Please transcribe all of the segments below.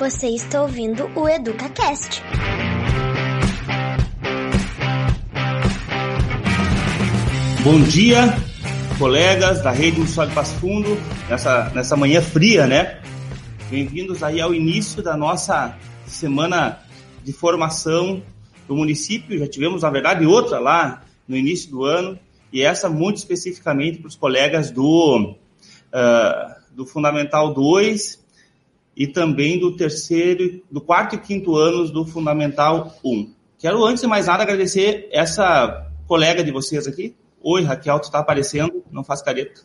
Você está ouvindo o EducaCast. Bom dia, colegas da Rede Municipal de Passo Fundo, nessa, nessa manhã fria, né? Bem-vindos aí ao início da nossa semana de formação do município. Já tivemos, na verdade, outra lá no início do ano, e essa muito especificamente para os colegas do, uh, do Fundamental 2 e também do terceiro, do quarto e quinto anos do Fundamental 1. Quero, antes de mais nada, agradecer essa colega de vocês aqui. Oi, Raquel, tu está aparecendo, não faz careta.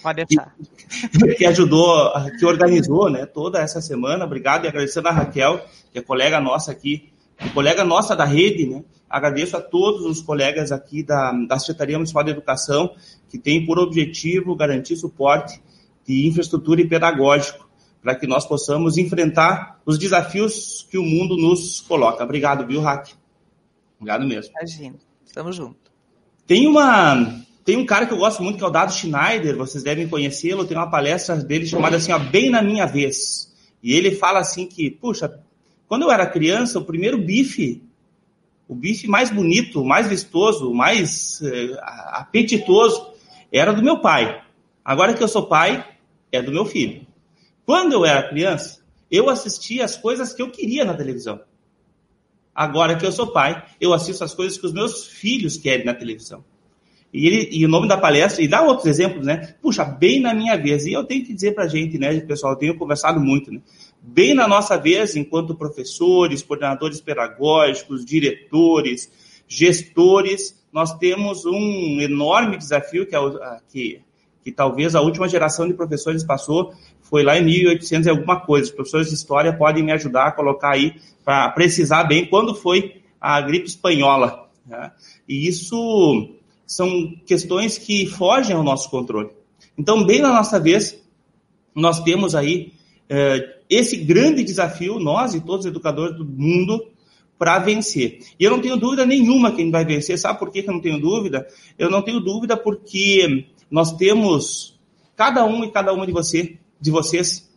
Pode deixar. Que ajudou, que organizou né, toda essa semana. Obrigado e agradecendo a Raquel, que é colega nossa aqui, colega nossa da rede, né? Agradeço a todos os colegas aqui da, da Secretaria Municipal de Educação, que tem por objetivo garantir suporte de infraestrutura e pedagógico para que nós possamos enfrentar os desafios que o mundo nos coloca. Obrigado, viu, Hack? Obrigado mesmo. Imagina, estamos juntos. Tem uma tem um cara que eu gosto muito que é o Dado Schneider, vocês devem conhecê-lo, tem uma palestra dele chamada assim, ó, Bem na Minha Vez. E ele fala assim que, puxa, quando eu era criança, o primeiro bife, o bife mais bonito, mais vistoso, mais eh, apetitoso, era do meu pai. Agora que eu sou pai, é do meu filho. Quando eu era criança, eu assistia as coisas que eu queria na televisão. Agora que eu sou pai, eu assisto as coisas que os meus filhos querem na televisão. E, ele, e o nome da palestra, e dá outros exemplos, né? Puxa, bem na minha vez. E eu tenho que dizer pra gente, né, pessoal, eu tenho conversado muito, né? Bem na nossa vez, enquanto professores, coordenadores pedagógicos, diretores, gestores, nós temos um enorme desafio que, é, que, que talvez a última geração de professores passou, foi lá em 1800 e alguma coisa. Os professores de história podem me ajudar a colocar aí para precisar bem quando foi a gripe espanhola. Né? E isso são questões que fogem ao nosso controle. Então, bem na nossa vez, nós temos aí eh, esse grande desafio, nós e todos os educadores do mundo, para vencer. E eu não tenho dúvida nenhuma que a gente vai vencer. Sabe por que eu não tenho dúvida? Eu não tenho dúvida porque nós temos, cada um e cada uma de você de vocês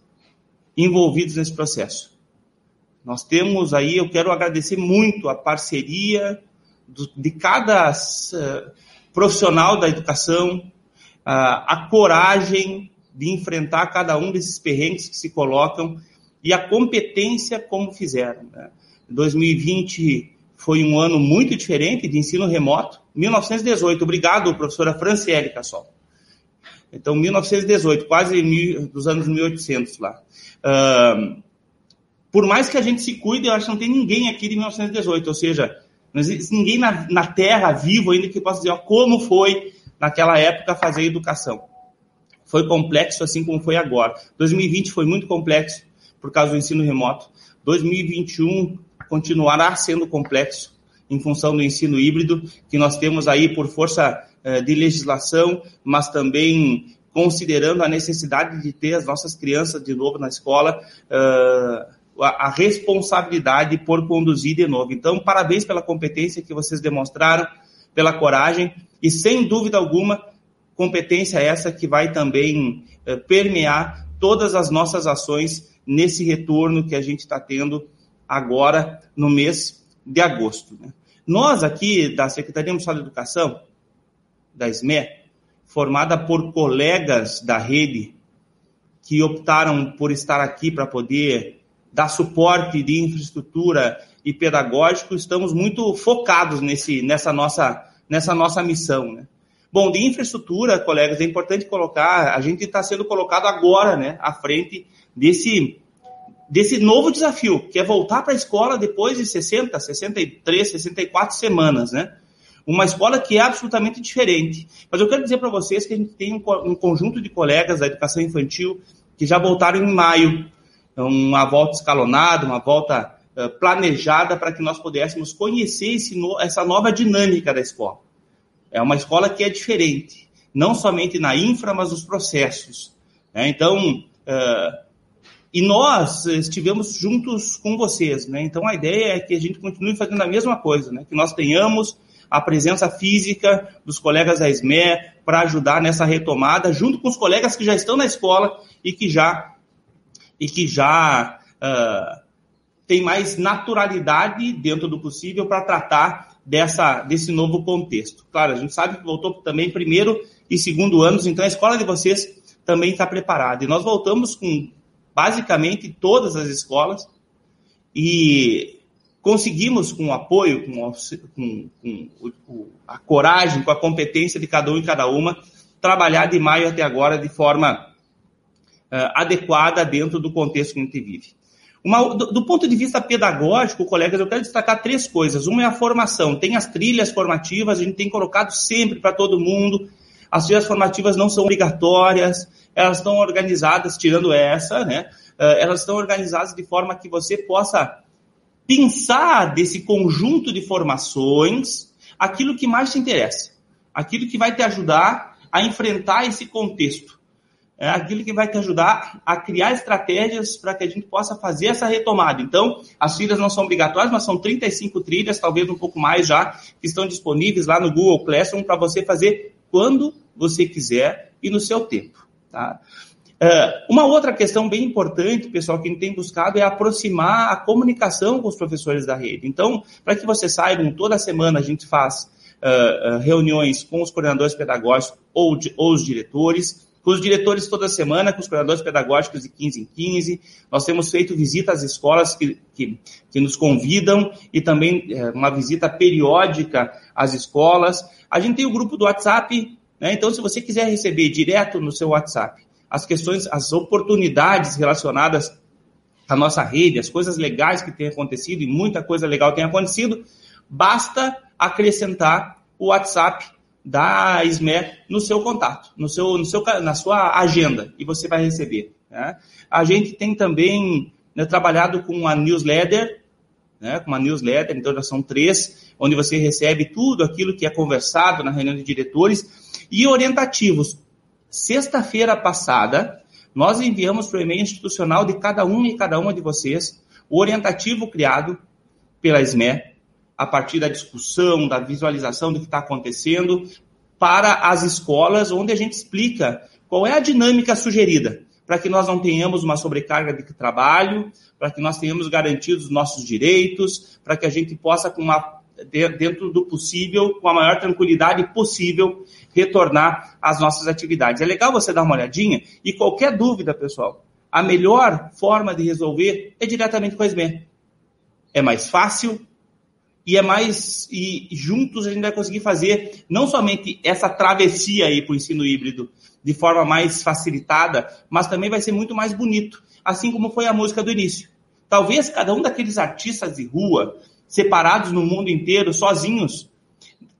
envolvidos nesse processo. Nós temos aí, eu quero agradecer muito a parceria do, de cada uh, profissional da educação, uh, a coragem de enfrentar cada um desses perrengues que se colocam e a competência como fizeram. Né? 2020 foi um ano muito diferente de ensino remoto. 1918, obrigado, professora Franciele Cassol. Então, 1918, quase mil, dos anos 1800 lá. Uh, por mais que a gente se cuide, eu acho que não tem ninguém aqui de 1918, ou seja, não existe ninguém na, na Terra vivo ainda que possa dizer ó, como foi naquela época fazer educação. Foi complexo assim como foi agora. 2020 foi muito complexo por causa do ensino remoto. 2021 continuará sendo complexo em função do ensino híbrido, que nós temos aí por força de legislação, mas também considerando a necessidade de ter as nossas crianças de novo na escola, eh, a responsabilidade por conduzir de novo. Então, parabéns pela competência que vocês demonstraram, pela coragem e, sem dúvida alguma, competência essa que vai também eh, permear todas as nossas ações nesse retorno que a gente está tendo agora no mês de agosto. Né? Nós aqui da Secretaria Municipal de Educação, da SME, formada por colegas da rede que optaram por estar aqui para poder dar suporte de infraestrutura e pedagógico, estamos muito focados nesse, nessa, nossa, nessa nossa missão. Né? Bom, de infraestrutura, colegas, é importante colocar, a gente está sendo colocado agora né, à frente desse, desse novo desafio, que é voltar para a escola depois de 60, 63, 64 semanas, né? Uma escola que é absolutamente diferente. Mas eu quero dizer para vocês que a gente tem um, um, conjunto de colegas da educação infantil que já voltaram em maio, uma volta escalonada, uma volta uh, planejada para que nós pudéssemos conhecer no, essa nova dinâmica da escola. É uma escola que é diferente, não somente na infra, mas nos processos. Né? Então, uh, e nós estivemos juntos com vocês, né? Então a ideia é que a gente continue fazendo a mesma coisa, né? Que nós tenhamos a presença física dos colegas da SME para ajudar nessa retomada, junto com os colegas que já estão na escola e que já, e que já uh, tem mais naturalidade dentro do possível para tratar dessa, desse novo contexto. Claro, a gente sabe que voltou também primeiro e segundo anos, então a escola de vocês também está preparada. E nós voltamos com basicamente todas as escolas e conseguimos, com o apoio, com, com, com, a coragem, com a competência de cada um e cada uma, trabalhar de maio até agora de forma uh, adequada dentro do contexto que a gente vive. Uma, do, do, ponto de vista pedagógico, colegas, eu quero destacar três coisas. Uma é a formação. Tem as trilhas formativas, a gente tem colocado sempre para todo mundo. As trilhas formativas não são obrigatórias, elas estão organizadas, tirando essa, né? Uh, elas estão organizadas de forma que você possa pensar desse conjunto de formações aquilo que mais te interessa, aquilo que vai te ajudar a enfrentar esse contexto é aquilo que vai te ajudar a criar estratégias para que a gente possa fazer essa retomada. Então, as trilhas não são obrigatórias, mas são 35 trilhas, talvez um pouco mais já, que estão disponíveis lá no Google Classroom para você fazer quando você quiser e no seu tempo. Tá? Uh, uma outra questão bem importante, pessoal, que a gente tem buscado é aproximar a comunicação com os professores da rede. Então, para que vocês saibam, toda semana a gente faz uh, uh, reuniões com os coordenadores pedagógicos ou, ou os diretores, com os diretores toda semana, com os coordenadores pedagógicos de 15 em 15. Nós temos feito visita às escolas que, que, que nos convidam e também é, uma visita periódica às escolas. A gente tem o grupo do WhatsApp, né? então se você quiser receber direto no seu WhatsApp as questões, as oportunidades relacionadas à nossa rede, as coisas legais que têm acontecido, e muita coisa legal tem acontecido, basta acrescentar o WhatsApp da SME no seu contato, no seu, no seu, na sua agenda, e você vai receber. Né? A gente tem também né, trabalhado com a newsletter, né, com uma newsletter, então já são três, onde você recebe tudo aquilo que é conversado na reunião de diretores, e orientativos. Sexta-feira passada, nós enviamos para o e-mail institucional de cada um e cada uma de vocês o orientativo criado pela SME, a partir da discussão, da visualização do que está acontecendo, para as escolas, onde a gente explica qual é a dinâmica sugerida, para que nós não tenhamos uma sobrecarga de trabalho, para que nós tenhamos garantidos os nossos direitos, para que a gente possa, com uma, dentro do possível, com a maior tranquilidade possível, retornar às nossas atividades. É legal você dar uma olhadinha e qualquer dúvida, pessoal, a melhor forma de resolver é diretamente com a SBE. É mais fácil, e é mais e juntos a gente vai conseguir fazer não somente essa travessia aí para o ensino híbrido de forma mais facilitada, mas também vai ser muito mais bonito, assim como foi a música do início. Talvez cada um daqueles artistas de rua, separados no mundo inteiro, sozinhos,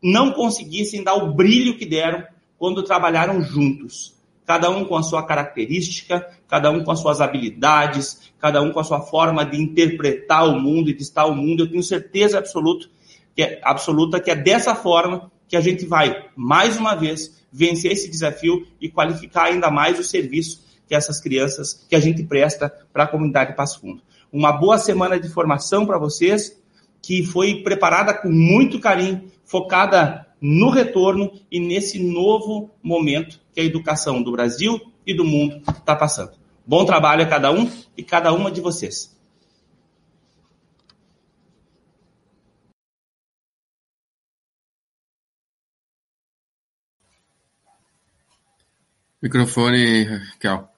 não conseguissem dar o brilho que deram quando trabalharam juntos cada um com a sua característica, cada um com as suas habilidades, cada um com a sua forma de interpretar o mundo e de estar o mundo. Eu tenho certeza absoluta que é, absoluta que é dessa forma que a gente vai, mais uma vez, vencer esse desafio e qualificar ainda mais o serviço que essas crianças, que a gente presta para a comunidade de Passo Fundo. Uma boa semana de formação para vocês, que foi preparada com muito carinho, focada no retorno e nesse novo momento que a educação do Brasil e do mundo está passando. Bom trabalho a cada um e cada uma de vocês. Microfone, Raquel.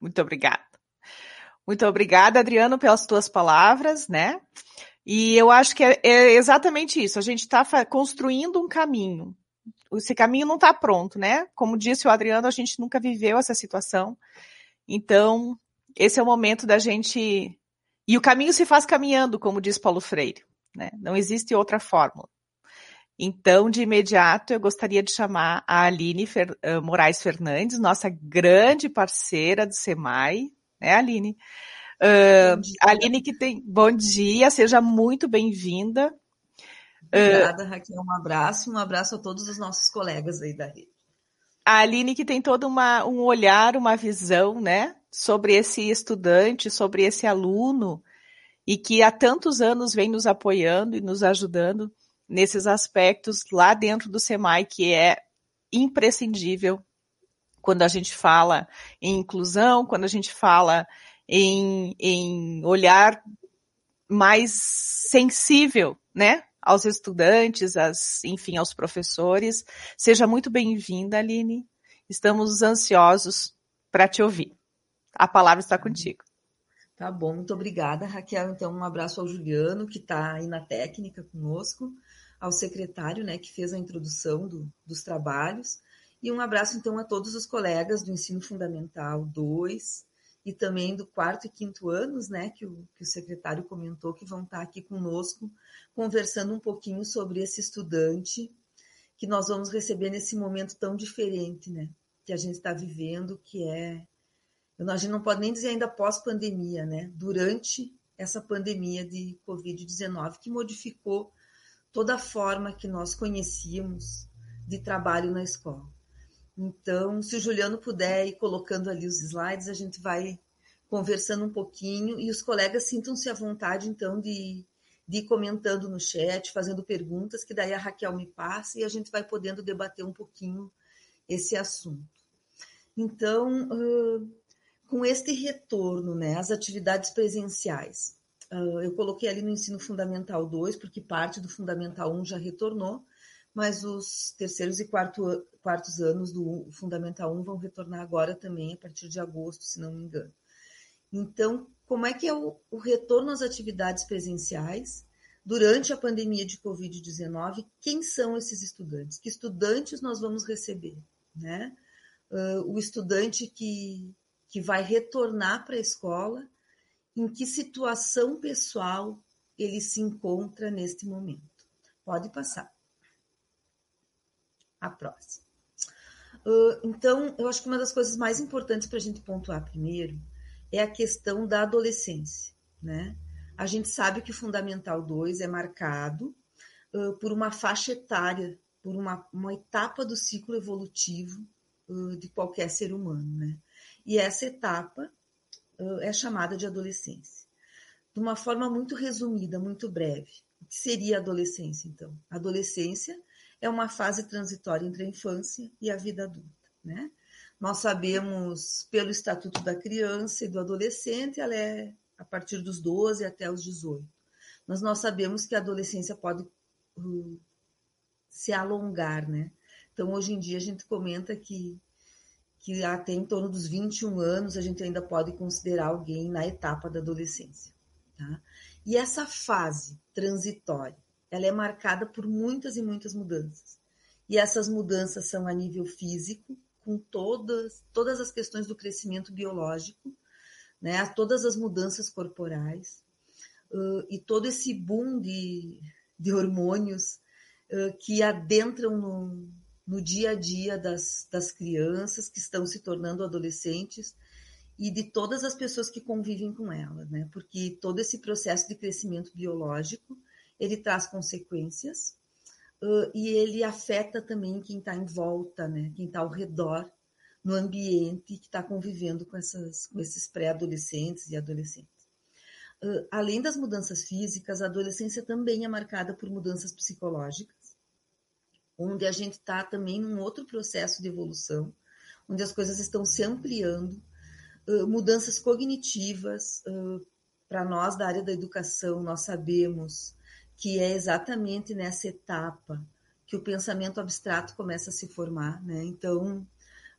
Muito obrigada. Muito obrigada, Adriano, pelas tuas palavras, né? E eu acho que é, é exatamente isso. A gente está construindo um caminho. Esse caminho não está pronto, né? Como disse o Adriano, a gente nunca viveu essa situação. Então, esse é o momento da gente. E o caminho se faz caminhando, como diz Paulo Freire. Né? Não existe outra fórmula. Então, de imediato, eu gostaria de chamar a Aline Fer... Eh, Moraes Fernandes, nossa grande parceira do SEMAI, né, Aline? Uh, Aline que tem. Bom dia, seja muito bem-vinda. Obrigada, uh, Raquel. Um abraço, um abraço a todos os nossos colegas aí da rede. A Aline que tem todo uma, um olhar, uma visão, né, sobre esse estudante, sobre esse aluno, e que há tantos anos vem nos apoiando e nos ajudando nesses aspectos lá dentro do SEMAI, que é imprescindível quando a gente fala em inclusão, quando a gente fala em, em olhar mais sensível, né? Aos estudantes, as, enfim, aos professores. Seja muito bem-vinda, Aline. Estamos ansiosos para te ouvir. A palavra está contigo. Tá bom, muito obrigada, Raquel. Então, um abraço ao Juliano, que está aí na técnica conosco, ao secretário, né, que fez a introdução do, dos trabalhos, e um abraço, então, a todos os colegas do Ensino Fundamental 2 e também do quarto e quinto anos, né, que o, que o secretário comentou, que vão estar aqui conosco, conversando um pouquinho sobre esse estudante que nós vamos receber nesse momento tão diferente, né, que a gente está vivendo, que é a gente não pode nem dizer ainda pós-pandemia, né? Durante essa pandemia de Covid-19, que modificou toda a forma que nós conhecíamos de trabalho na escola. Então, se o Juliano puder ir colocando ali os slides, a gente vai conversando um pouquinho e os colegas sintam-se à vontade, então, de, de ir comentando no chat, fazendo perguntas, que daí a Raquel me passa e a gente vai podendo debater um pouquinho esse assunto. Então, com este retorno né, às atividades presenciais. Eu coloquei ali no ensino fundamental 2, porque parte do fundamental 1 já retornou, mas os terceiros e quarto, quartos anos do fundamental 1 vão retornar agora também, a partir de agosto, se não me engano. Então, como é que é o, o retorno às atividades presenciais durante a pandemia de Covid-19? Quem são esses estudantes? Que estudantes nós vamos receber? Né? Uh, o estudante que que vai retornar para a escola, em que situação pessoal ele se encontra neste momento. Pode passar. A próxima. Uh, então, eu acho que uma das coisas mais importantes para a gente pontuar primeiro é a questão da adolescência, né? A gente sabe que o Fundamental 2 é marcado uh, por uma faixa etária, por uma, uma etapa do ciclo evolutivo uh, de qualquer ser humano, né? E essa etapa é chamada de adolescência. De uma forma muito resumida, muito breve. O que seria a adolescência, então? A adolescência é uma fase transitória entre a infância e a vida adulta, né? Nós sabemos pelo Estatuto da Criança e do Adolescente, ela é a partir dos 12 até os 18. Mas nós sabemos que a adolescência pode uh, se alongar, né? Então, hoje em dia, a gente comenta que que até em torno dos 21 anos a gente ainda pode considerar alguém na etapa da adolescência. Tá? E essa fase transitória, ela é marcada por muitas e muitas mudanças. E essas mudanças são a nível físico, com todas, todas as questões do crescimento biológico, né? todas as mudanças corporais, uh, e todo esse boom de, de hormônios uh, que adentram no, no dia a dia das, das crianças que estão se tornando adolescentes e de todas as pessoas que convivem com elas, né? Porque todo esse processo de crescimento biológico ele traz consequências uh, e ele afeta também quem está em volta, né? Quem está ao redor no ambiente que está convivendo com, essas, com esses pré-adolescentes e adolescentes. Além das mudanças físicas, a adolescência também é marcada por mudanças psicológicas onde a gente está também num outro processo de evolução, onde as coisas estão se ampliando, mudanças cognitivas. Para nós da área da educação, nós sabemos que é exatamente nessa etapa que o pensamento abstrato começa a se formar, né? Então,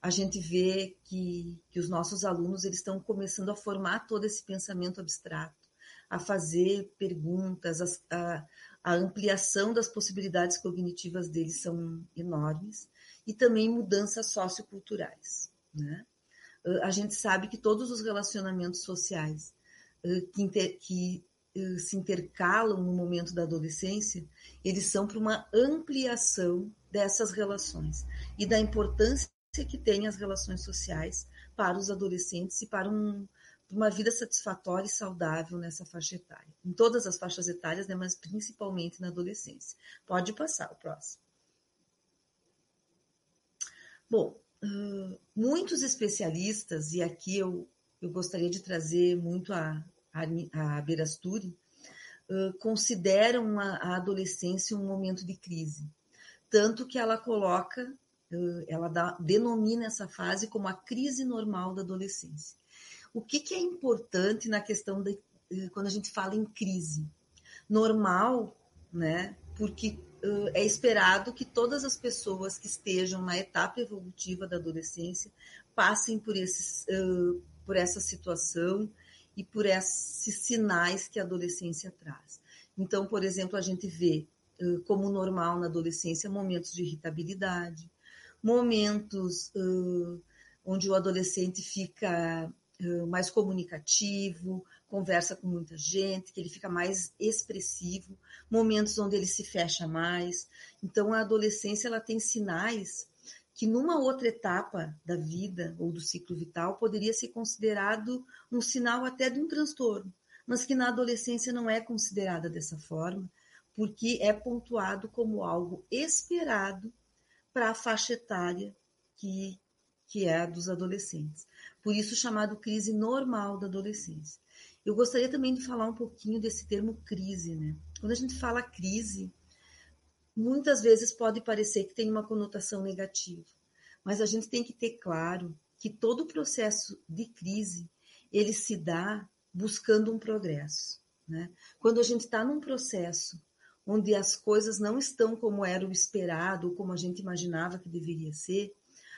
a gente vê que, que os nossos alunos eles estão começando a formar todo esse pensamento abstrato, a fazer perguntas, a, a, a ampliação das possibilidades cognitivas deles são enormes e também mudanças socioculturais. Né? A gente sabe que todos os relacionamentos sociais que, inter, que se intercalam no momento da adolescência, eles são para uma ampliação dessas relações e da importância que têm as relações sociais para os adolescentes e para um, uma vida satisfatória e saudável nessa faixa etária. Em todas as faixas etárias, né, mas principalmente na adolescência. Pode passar o próximo. Bom, uh, muitos especialistas, e aqui eu, eu gostaria de trazer muito a, a, Berasturi, consideram a, adolescência um momento de crise. Tanto que ela coloca ela dá, denomina essa fase como a crise normal da adolescência. O que, que é importante na questão de quando a gente fala em crise? Normal, né? Porque é esperado que todas as pessoas que estejam na etapa evolutiva da adolescência passem por, esses, por essa situação e por esses sinais que a adolescência traz. Então, por exemplo, a gente vê uh, como normal na adolescência momentos de irritabilidade, momentos onde o adolescente fica mais comunicativo, conversa com muita gente, que ele fica mais expressivo, momentos onde ele se fecha mais. Então a adolescência ela tem sinais que numa outra etapa da vida ou do ciclo vital poderia ser considerado um sinal até de um transtorno, mas que na adolescência não é considerada dessa forma, porque é pontuado como algo esperado para a faixa etária que, que é a dos adolescentes. Por isso chamado crise normal da adolescência. Eu gostaria também de falar um pouquinho desse termo crise, né? Quando a gente fala crise, muitas vezes pode parecer que tem uma conotação negativa, mas a gente tem que ter claro que todo o processo de crise ele se dá buscando um progresso. Né? Quando a gente está num processo onde as coisas não estão como era o esperado, ou como a gente imaginava que deveria ser,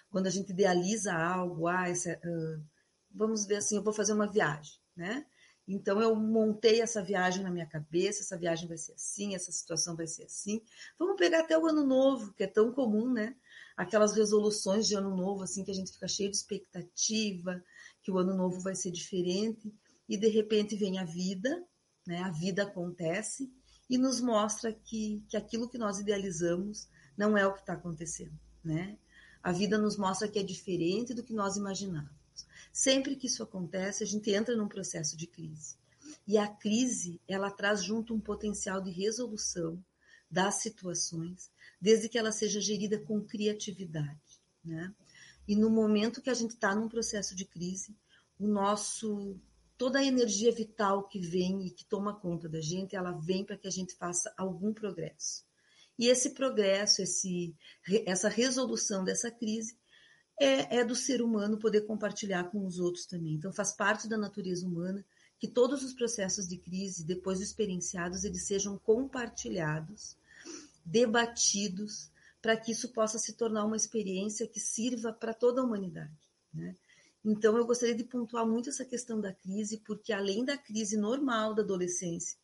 quando a gente idealiza algo, ah, essa, uh, vamos ver assim, eu vou fazer uma viagem, né? Então eu montei essa viagem na minha cabeça, essa viagem vai ser assim, essa situação vai ser assim. Vamos pegar até o ano novo, que é tão comum, né? Aquelas resoluções de ano novo, assim, que a gente fica cheio de expectativa, que o ano novo vai ser diferente, e de repente vem a vida, né? A vida acontece e nos mostra que, que aquilo que nós idealizamos não é o que está acontecendo, né? A vida nos mostra que é diferente do que nós imaginávamos. Sempre que isso acontece, a gente entra num processo de crise. E a crise, ela traz junto um potencial de resolução das situações, desde que ela seja gerida com criatividade, né? E no momento que a gente está num processo de crise, o nosso toda a energia vital que vem e que toma conta da gente, ela vem para que a gente faça algum progresso. E esse progresso, esse, essa resolução dessa crise, é, é do ser humano poder compartilhar com os outros também. Então faz parte da natureza humana que todos os processos de crise, depois experienciados, eles sejam compartilhados, debatidos, para que isso possa se tornar uma experiência que sirva para toda a humanidade. Né? Então, eu gostaria de pontuar muito essa questão da crise, porque além da crise normal da adolescência,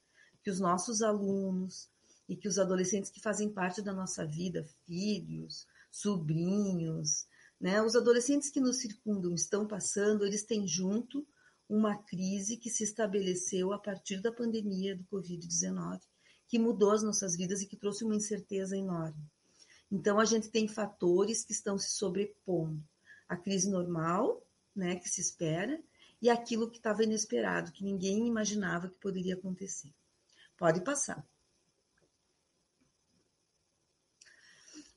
que os nossos alunos e que os adolescentes que fazem parte da nossa vida, filhos, sobrinhos, né? Os adolescentes que nos circundam estão passando, eles têm junto uma crise que se estabeleceu a partir da pandemia do Covid-19, que mudou as nossas vidas e que trouxe uma incerteza enorme. Então, a gente tem fatores que estão se sobrepondo. A crise normal, né, que se espera, e aquilo que estava inesperado, que ninguém imaginava que poderia acontecer. Pode passar.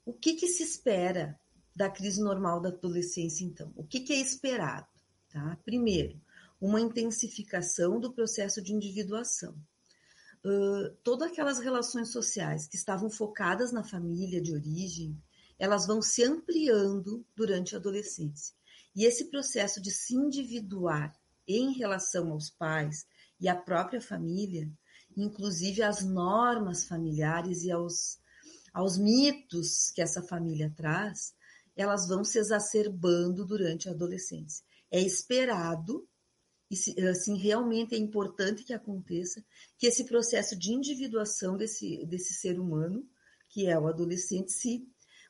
O que, que se espera da crise normal da adolescência, então. O que, que é esperado? Tá? Primeiro, uma intensificação do processo de individuação. Uh, todas aquelas relações sociais que estavam focadas na família de origem, elas vão se ampliando durante a adolescência. E esse processo de se individuar em relação aos pais e à própria família, inclusive às normas familiares e aos, aos mitos que essa família traz, elas vão se exacerbando durante a adolescência. É esperado, e assim, realmente é importante que aconteça, que esse processo de individuação desse, desse ser humano, que é o adolescente, se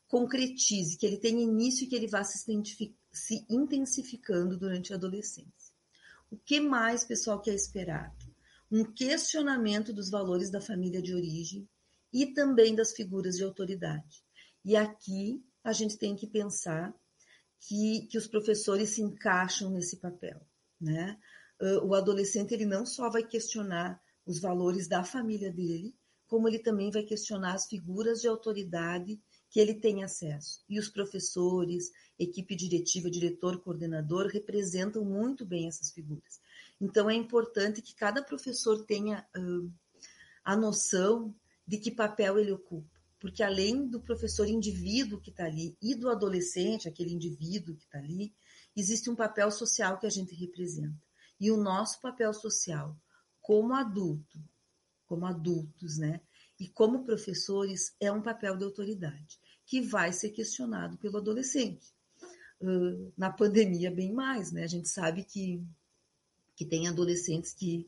concretize, que ele tenha início e que ele vá se, se intensificando durante a adolescência. O que mais, pessoal, que é esperado? Um questionamento dos valores da família de origem e também das figuras de autoridade. E aqui a gente tem que pensar que, que os professores se encaixam nesse papel. Né? O adolescente ele não só vai questionar os valores da família dele, como ele também vai questionar as figuras de autoridade que ele tem acesso. E os professores, equipe diretiva, diretor, coordenador representam muito bem essas figuras. Então é importante que cada professor tenha uh, a noção de que papel ele ocupa porque além do professor indivíduo que está ali e do adolescente, aquele indivíduo que está ali, existe um papel social que a gente representa. E o nosso papel social, como adulto, como adultos, né? E como professores, é um papel de autoridade, que vai ser questionado pelo adolescente. Uh, na pandemia, bem mais, né? A gente sabe que, que tem adolescentes que,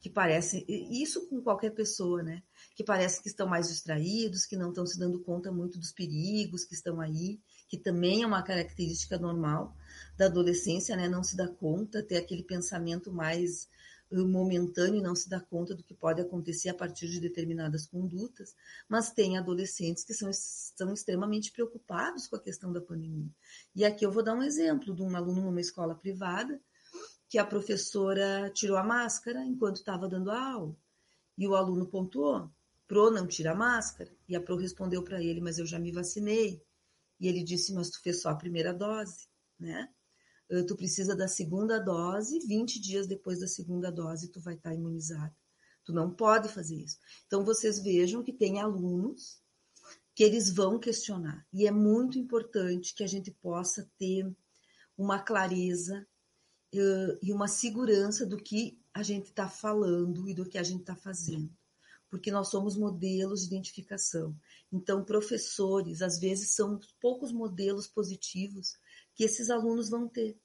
que parecem, isso com qualquer pessoa, né? Que parece que estão mais distraídos, que não estão se dando conta muito dos perigos que estão aí, que também é uma característica normal da adolescência, né? Não se dá conta, ter aquele pensamento mais momentâneo e não se dá conta do que pode acontecer a partir de determinadas condutas, mas tem adolescentes que são, são extremamente preocupados com a questão da pandemia. E aqui eu vou dar um exemplo de um aluno numa escola privada que a professora tirou a máscara enquanto estava dando a aula. E o aluno pontuou: Pro, não tira a máscara. E a Pro respondeu para ele: Mas eu já me vacinei. E ele disse: Mas tu fez só a primeira dose, né? Eh, tu precisa da segunda dose, 20 dias depois da segunda dose tu vai estar imunizado. Tu não pode fazer isso. Então vocês vejam que tem alunos que eles vão questionar. E é muito importante que a gente possa ter uma clareza e uma segurança do que a gente está falando e do que a gente está fazendo. Porque nós somos modelos de identificação. Então, professores, às vezes, são poucos modelos positivos que esses alunos vão ter.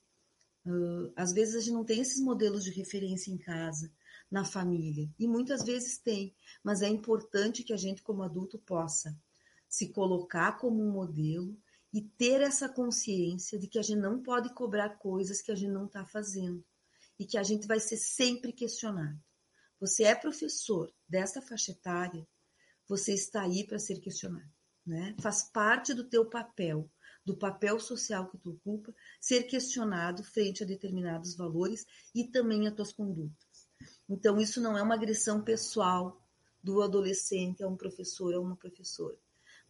Às vezes a gente não tem esses modelos de referência em casa, na família, e muitas vezes tem, mas é importante que a gente, como adulto, possa se colocar como um modelo e ter essa consciência de que a gente não pode cobrar coisas que a gente não está fazendo e que a gente vai ser sempre questionado. Você é professor dessa faixa etária, você está aí para ser questionado, né? Faz parte do teu papel do papel social que tu ocupa, ser questionado frente a determinados valores e também a tuas condutas. Então, isso não é uma agressão pessoal do adolescente a um professor ou uma professora,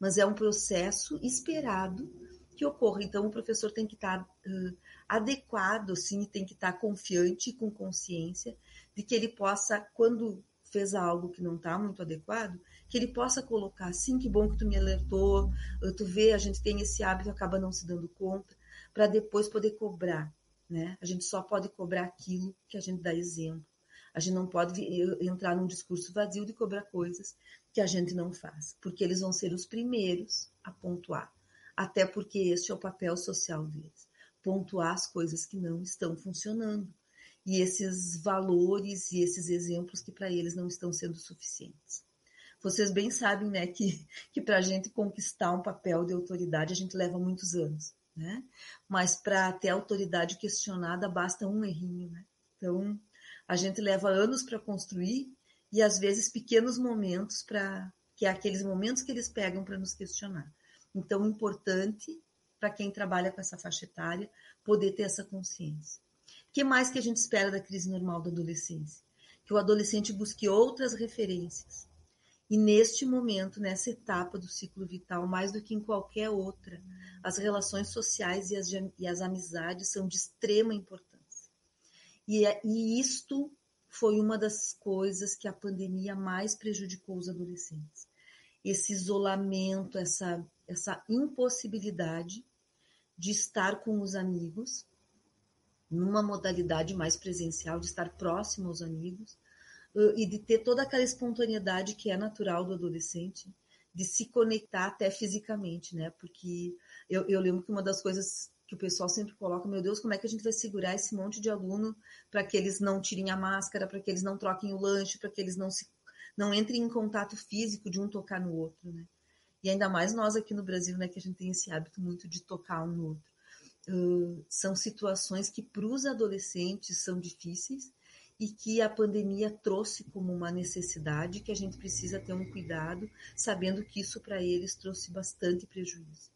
mas é um processo esperado que ocorra. Então, o professor tem que estar uh, adequado, sim, tem que estar confiante e com consciência de que ele possa, quando fez algo que não está muito adequado, que ele possa colocar, assim, que bom que tu me alertou, tu vê, a gente tem esse hábito, acaba não se dando conta, para depois poder cobrar, né? A gente só pode cobrar aquilo que a gente dá exemplo. A gente não pode entrar num discurso vazio de cobrar coisas que a gente não faz, porque eles vão ser os primeiros a pontuar. Até porque este é o papel social deles pontuar as coisas que não estão funcionando e esses valores e esses exemplos que para eles não estão sendo suficientes. Vocês bem sabem, né, que, que para a gente conquistar um papel de autoridade a gente leva muitos anos, né? Mas para ter autoridade questionada basta um errinho, né? Então a gente leva anos para construir e às vezes pequenos momentos para que é aqueles momentos que eles pegam para nos questionar. Então importante para quem trabalha com essa faixa etária poder ter essa consciência que mais que a gente espera da crise normal da adolescência? Que o adolescente busque outras referências. E neste momento, nessa etapa do ciclo vital, mais do que em qualquer outra, as relações sociais e as, e as amizades são de extrema importância. E, é, e isto foi uma das coisas que a pandemia mais prejudicou os adolescentes. Esse isolamento, essa, essa impossibilidade de estar com os amigos, numa modalidade mais presencial, de estar próximo aos amigos e de ter toda aquela espontaneidade que é natural do adolescente, de se conectar até fisicamente, né? Porque eu, eu lembro que uma das coisas que o pessoal sempre coloca, meu Deus, como é que a gente vai segurar esse monte de aluno para que eles não tirem a máscara, para que eles não troquem o lanche, para que eles não se não entrem em contato físico de um tocar no outro, né? E ainda mais nós aqui no Brasil, né, que a gente tem esse hábito muito de tocar um no outro são situações que para os adolescentes são difíceis e que a pandemia trouxe como uma necessidade que a gente precisa ter um cuidado, sabendo que isso para eles trouxe bastante prejuízo.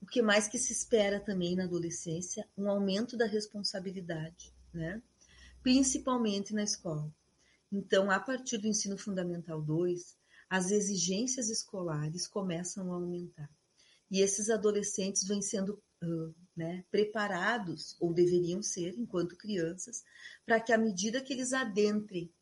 O que mais que se espera também na adolescência? Um aumento da responsabilidade, né? principalmente na escola. Então, a partir do ensino fundamental 2, as exigências escolares começam a aumentar. E esses adolescentes vêm sendo né, preparados, ou deveriam ser, enquanto crianças, para que à medida que eles adentrem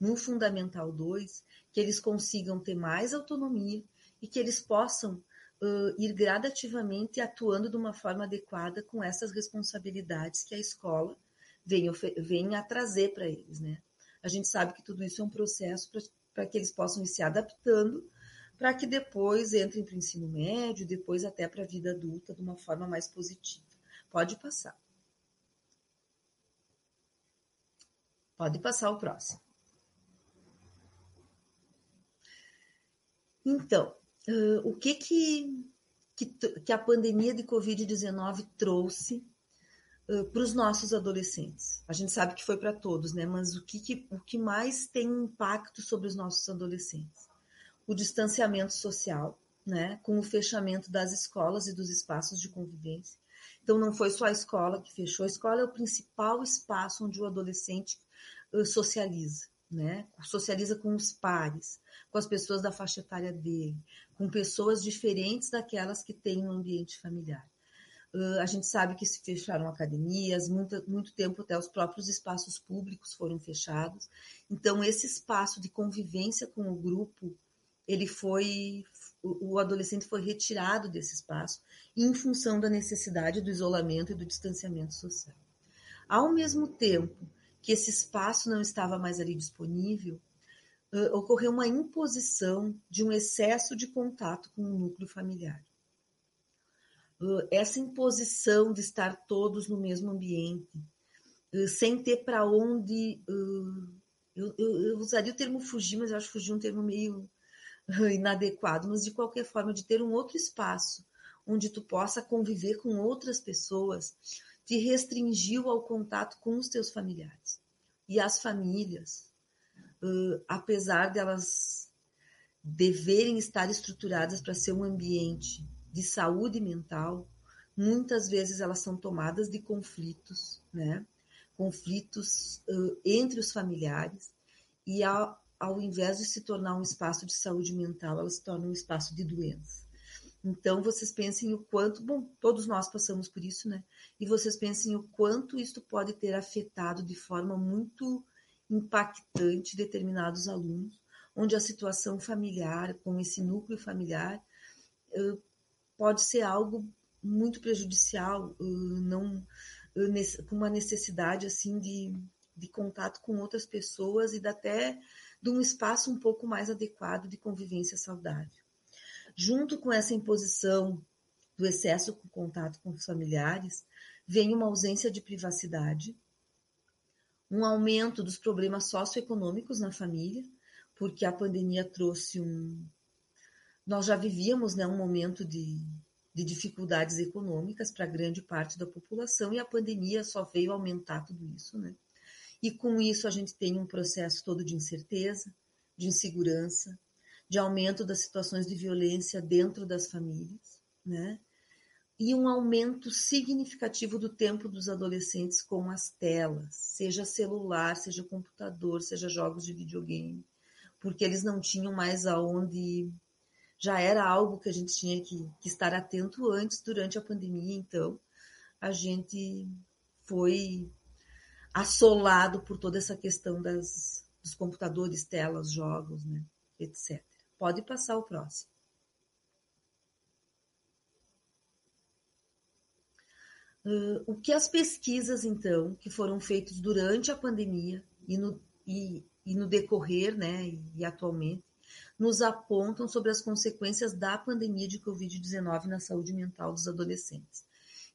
no Fundamental 2, que eles consigam ter mais autonomia e que eles possam uh, ir gradativamente atuando de uma forma adequada com essas responsabilidades que a escola vem, vem a trazer para eles, né? A gente sabe que tudo isso é um processo para que eles possam ir se adaptando para que depois entrem para o ensino médio, depois até para a vida adulta de uma forma mais positiva. Pode passar. Pode passar o próximo. Então, uh, o que que, que, que, a pandemia de Covid-19 trouxe uh, para os nossos adolescentes? A gente sabe que foi para todos, né? Mas o que, que, o que mais tem impacto sobre os nossos adolescentes? O distanciamento social, né? Com o fechamento das escolas e dos espaços de convivência. Então, não foi só a escola que fechou. A escola é o principal espaço onde o adolescente socializa né? Socializa com os pares, com as pessoas da faixa etária dele, com pessoas diferentes daquelas que têm um ambiente familiar. Uh, a gente sabe que se fecharam academias, muito, muito tempo até os próprios espaços públicos foram fechados. Então, esse espaço de convivência com o grupo, ele foi, o, adolescente foi retirado desse espaço em função da necessidade do isolamento e do distanciamento social. Ao mesmo tempo que esse espaço não estava mais ali disponível, uh, ocorreu uma imposição de um excesso de contato com o núcleo familiar. Uh, essa imposição de estar todos no mesmo ambiente, uh, sem ter para onde. Eu, eu, eu, usaria o termo fugir, mas eu acho fugir um termo meio inadequado, mas de qualquer forma, de ter um outro espaço onde tu possa conviver com outras pessoas, te restringiu ao contato com os teus familiares. E as famílias, uh, apesar delas deverem estar estruturadas para ser um ambiente de saúde mental, muitas vezes elas são tomadas de conflitos, né? Conflitos uh, entre os familiares e ao, ao invés de se tornar um espaço de saúde mental, elas se tornam um espaço de doença. Então, vocês pensem o quanto, bom, todos nós passamos por isso, né? E vocês pensem o quanto isso pode ter afetado de forma muito impactante determinados alunos, onde a situação familiar, com esse núcleo familiar, pode ser algo muito prejudicial, não com uma necessidade assim de, de contato com outras pessoas e até de um espaço um pouco mais adequado de convivência saudável. Junto com essa imposição do excesso com contato com os familiares, vem uma ausência de privacidade, um aumento dos problemas socioeconômicos na família, porque a pandemia trouxe um. Nós já vivíamos né, um momento de, de dificuldades econômicas para grande parte da população e a pandemia só veio aumentar tudo isso, né? E com isso a gente tem um processo todo de incerteza, de insegurança, de aumento das situações de violência dentro das famílias, né? E um aumento significativo do tempo dos adolescentes com as telas, seja celular, seja computador, seja jogos de videogame, porque eles não tinham mais aonde. Já era algo que a gente tinha que, que estar atento antes, durante a pandemia, então a gente foi assolado por toda essa questão das, dos computadores, telas, jogos, né, etc. Pode passar o próximo. Uh, o que as pesquisas, então, que foram feitas durante a pandemia e no, e, e no decorrer, né, e, atualmente, nos apontam sobre as consequências da pandemia de Covid-19 na saúde mental dos adolescentes.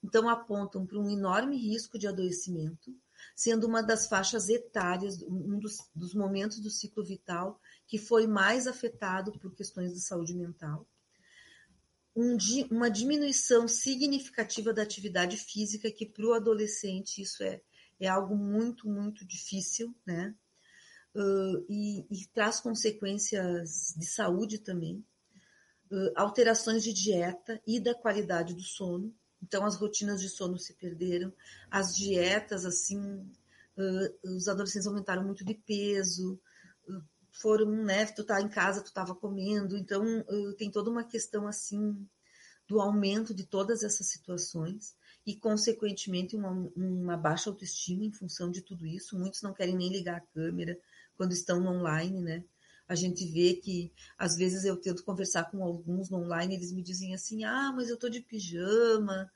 Então, apontam para um enorme risco de adoecimento, sendo uma das faixas etárias, um dos, dos momentos do ciclo vital que foi mais afetado por questões de saúde mental. Um, uma diminuição significativa da atividade física, que para o adolescente isso é, é algo muito, muito difícil, né? Uh, e, e, traz consequências de saúde também. Uh, alterações de dieta e da qualidade do sono, então as rotinas de sono se perderam, as dietas, assim, uh, os adolescentes aumentaram muito de peso, foram, né, tu tá em casa, tu estava comendo, então uh, tem toda uma questão assim do aumento de todas essas situações e, consequentemente, uma, uma baixa autoestima em função de tudo isso. Muitos não querem nem ligar a câmera quando estão online, né? A gente vê que, às vezes, eu tento conversar com alguns no online, eles me dizem assim: ah, mas eu tô de pijama,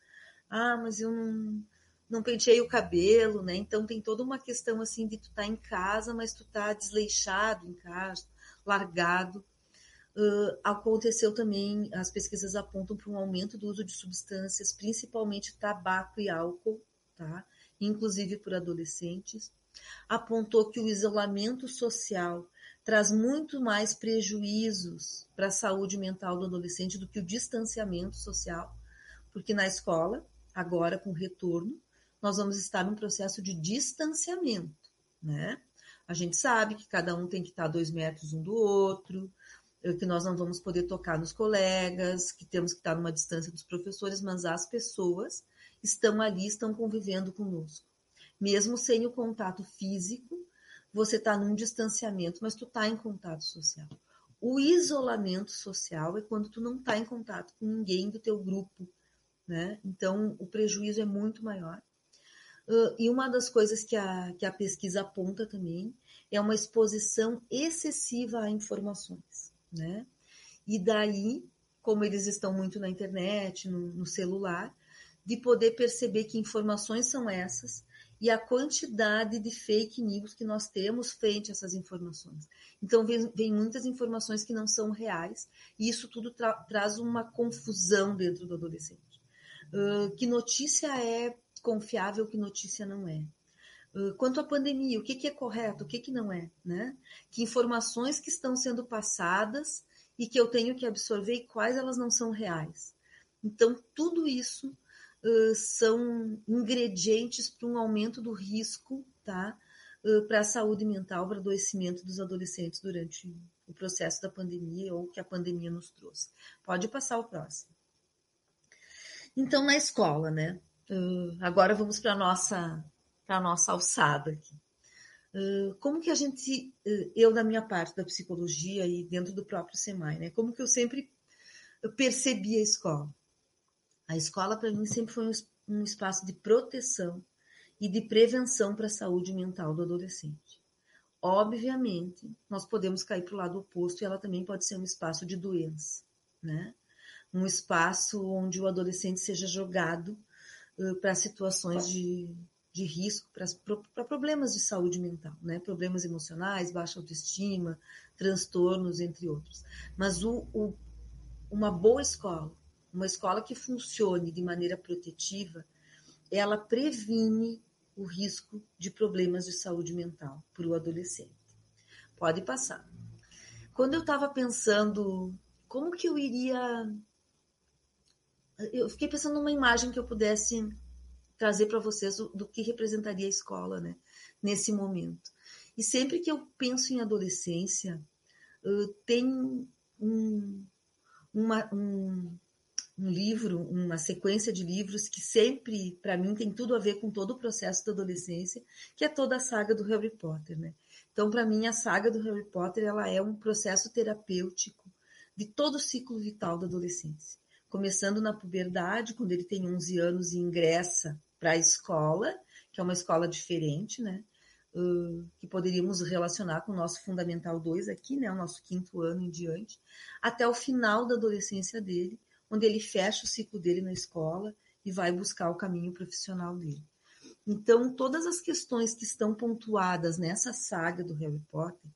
ah, mas eu não, não penteei o cabelo, né? Então tem toda uma questão assim de tu estar tá em casa, mas tu tá desleixado em casa, largado. Uh, aconteceu também, as pesquisas apontam para um aumento do uso de substâncias, principalmente tabaco e álcool, tá? inclusive por adolescentes. Apontou que o isolamento social traz muito mais prejuízos para a saúde mental do adolescente do que o distanciamento social, porque na escola, agora com retorno, nós vamos estar num processo de distanciamento, né? A gente sabe que cada um tem que estar dois metros um do outro, que nós não vamos poder tocar nos colegas, que temos que estar numa distância dos professores, mas as pessoas estão ali, estão convivendo conosco. Mesmo sem o contato físico, você está num distanciamento, mas tu está em contato social. O isolamento social é quando tu não está em contato com ninguém do teu grupo, né? Então o prejuízo é muito maior. Uh, e uma das coisas que a, que a pesquisa aponta também é uma exposição excessiva a informações né? E daí, como eles estão muito na internet, no, no celular, de poder perceber que informações são essas e a quantidade de fake news que nós temos frente a essas informações. Então, vem, vem muitas informações que não são reais, e isso tudo tra traz uma confusão dentro do adolescente. Uh, que notícia é confiável, que notícia não é? quanto à pandemia, o que, é correto, o que, que não é, né? Que informações que estão sendo passadas e que eu tenho que absorver e quais elas não são reais. Então, tudo isso uh, são ingredientes para um aumento do risco, tá? Uh, para a saúde mental, para o adoecimento dos adolescentes durante o processo da pandemia ou que a pandemia nos trouxe. Pode passar o próximo. Então, na escola, né? Uh, agora vamos para a nossa nossa alçada aqui. como que a gente, eu da minha parte da psicologia e dentro do próprio SEMAI, né? Como que eu sempre percebi a escola? A escola para mim sempre foi um espaço de proteção e de prevenção para a saúde mental do adolescente. Obviamente, nós podemos cair para o lado oposto e ela também pode ser um espaço de doença, né? Um espaço onde o adolescente seja jogado uh, para situações de de risco para problemas de saúde mental, né? Problemas emocionais, baixa autoestima, transtornos, entre outros. Mas o, o, uma boa escola, uma escola que funcione de maneira protetiva, ela previne o risco de problemas de saúde mental para o adolescente. Pode passar. Quando eu estava pensando como que eu iria. Eu fiquei pensando numa imagem que eu pudesse trazer para vocês do, do, que representaria a escola, né, nesse momento. E sempre que eu penso em adolescência, tem um, uma, um, um livro, uma sequência de livros que sempre, para mim, tem tudo a ver com todo o processo da adolescência, que é toda a saga do Harry Potter, né? Então, para mim, a saga do Harry Potter, ela é um processo terapêutico de todo o ciclo vital da adolescência. Começando na puberdade, quando ele tem 11 anos e ingressa para a escola, que é uma escola diferente, né? Uh, que poderíamos relacionar com o nosso Fundamental 2 aqui, né? O nosso quinto ano em diante, até o final da adolescência dele, onde ele fecha o ciclo dele na escola e vai buscar o caminho profissional dele. Então, todas as questões que estão pontuadas nessa saga do Harry Potter,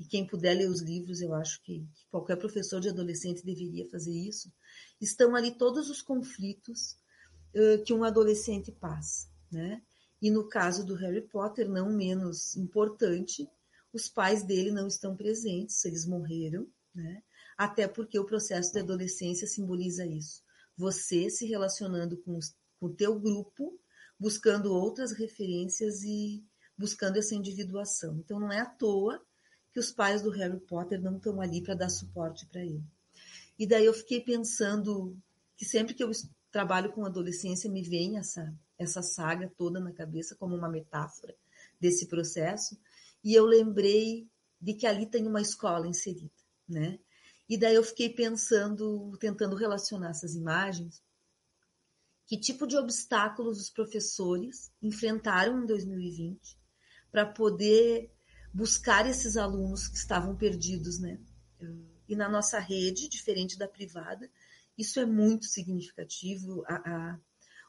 e quem puder ler os livros, eu acho que, que qualquer professor de adolescente deveria fazer isso, estão ali todos os conflitos que um adolescente passa, né? E no caso do Harry Potter, não menos importante, os pais dele não estão presentes, eles morreram, né? Até porque o processo de adolescência simboliza isso. Você se relacionando com, os, com o teu grupo, buscando outras referências e buscando essa individuação. Então não é à toa que os pais do Harry Potter não estão ali para dar suporte para ele. E daí eu fiquei pensando que sempre que eu trabalho com adolescência, me vem essa, essa saga toda na cabeça como uma metáfora desse processo. E eu lembrei de que ali tem uma escola inserida, né? E daí eu fiquei pensando, tentando relacionar essas imagens, que tipo de obstáculos os professores enfrentaram em 2020 para poder buscar esses alunos que estavam perdidos, né? E na nossa rede, diferente da privada, isso é muito significativo. A, a,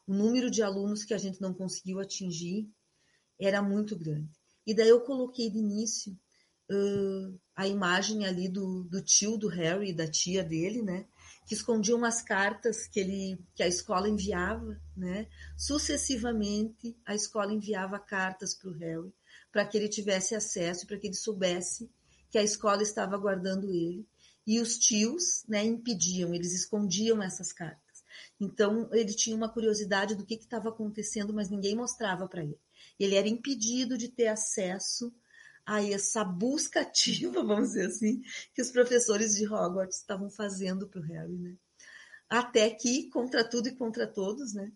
o número de alunos que a gente não conseguiu atingir era muito grande. E daí eu coloquei de início uh, a imagem ali do, do tio do Harry e da tia dele, né? Que escondiam umas cartas que ele, que a escola enviava, né? Sucessivamente a escola enviava cartas para o Harry para que ele tivesse acesso, para que ele soubesse que a escola estava aguardando ele. E os tios, né, impediam, eles escondiam essas cartas. Então ele tinha uma curiosidade do que estava acontecendo, mas ninguém mostrava para ele. Ele era impedido de ter acesso a essa busca ativa, vamos dizer assim, que os professores de Hogwarts estavam fazendo para o Harry, né? Até que, contra tudo e contra todos, né?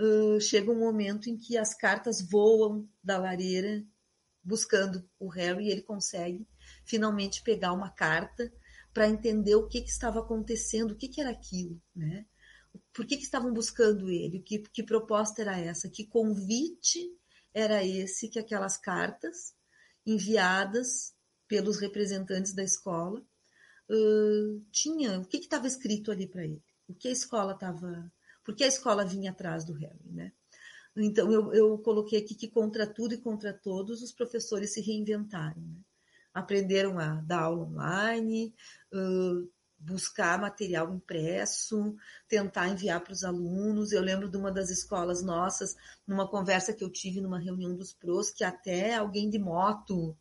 Uh, chega um momento em que as cartas voam da lareira buscando o Harry e ele consegue finalmente pegar uma carta para entender o que, que, estava acontecendo, o que, que era aquilo, né? Por que, que estavam buscando ele? Que, que proposta era essa? Que convite era esse que aquelas cartas enviadas pelos representantes da escola uh? O que estava escrito ali para ele? O que a escola estava? Por que a escola vinha atrás do Harry, né? Então, eu, eu, coloquei aqui que contra tudo e contra todos, os professores se reinventaram. Né? Aprenderam a dar aula online, uh, buscar material impresso, tentar enviar para os alunos. Eu lembro de uma das escolas nossas, numa conversa que eu tive numa reunião dos pros, que até alguém de moto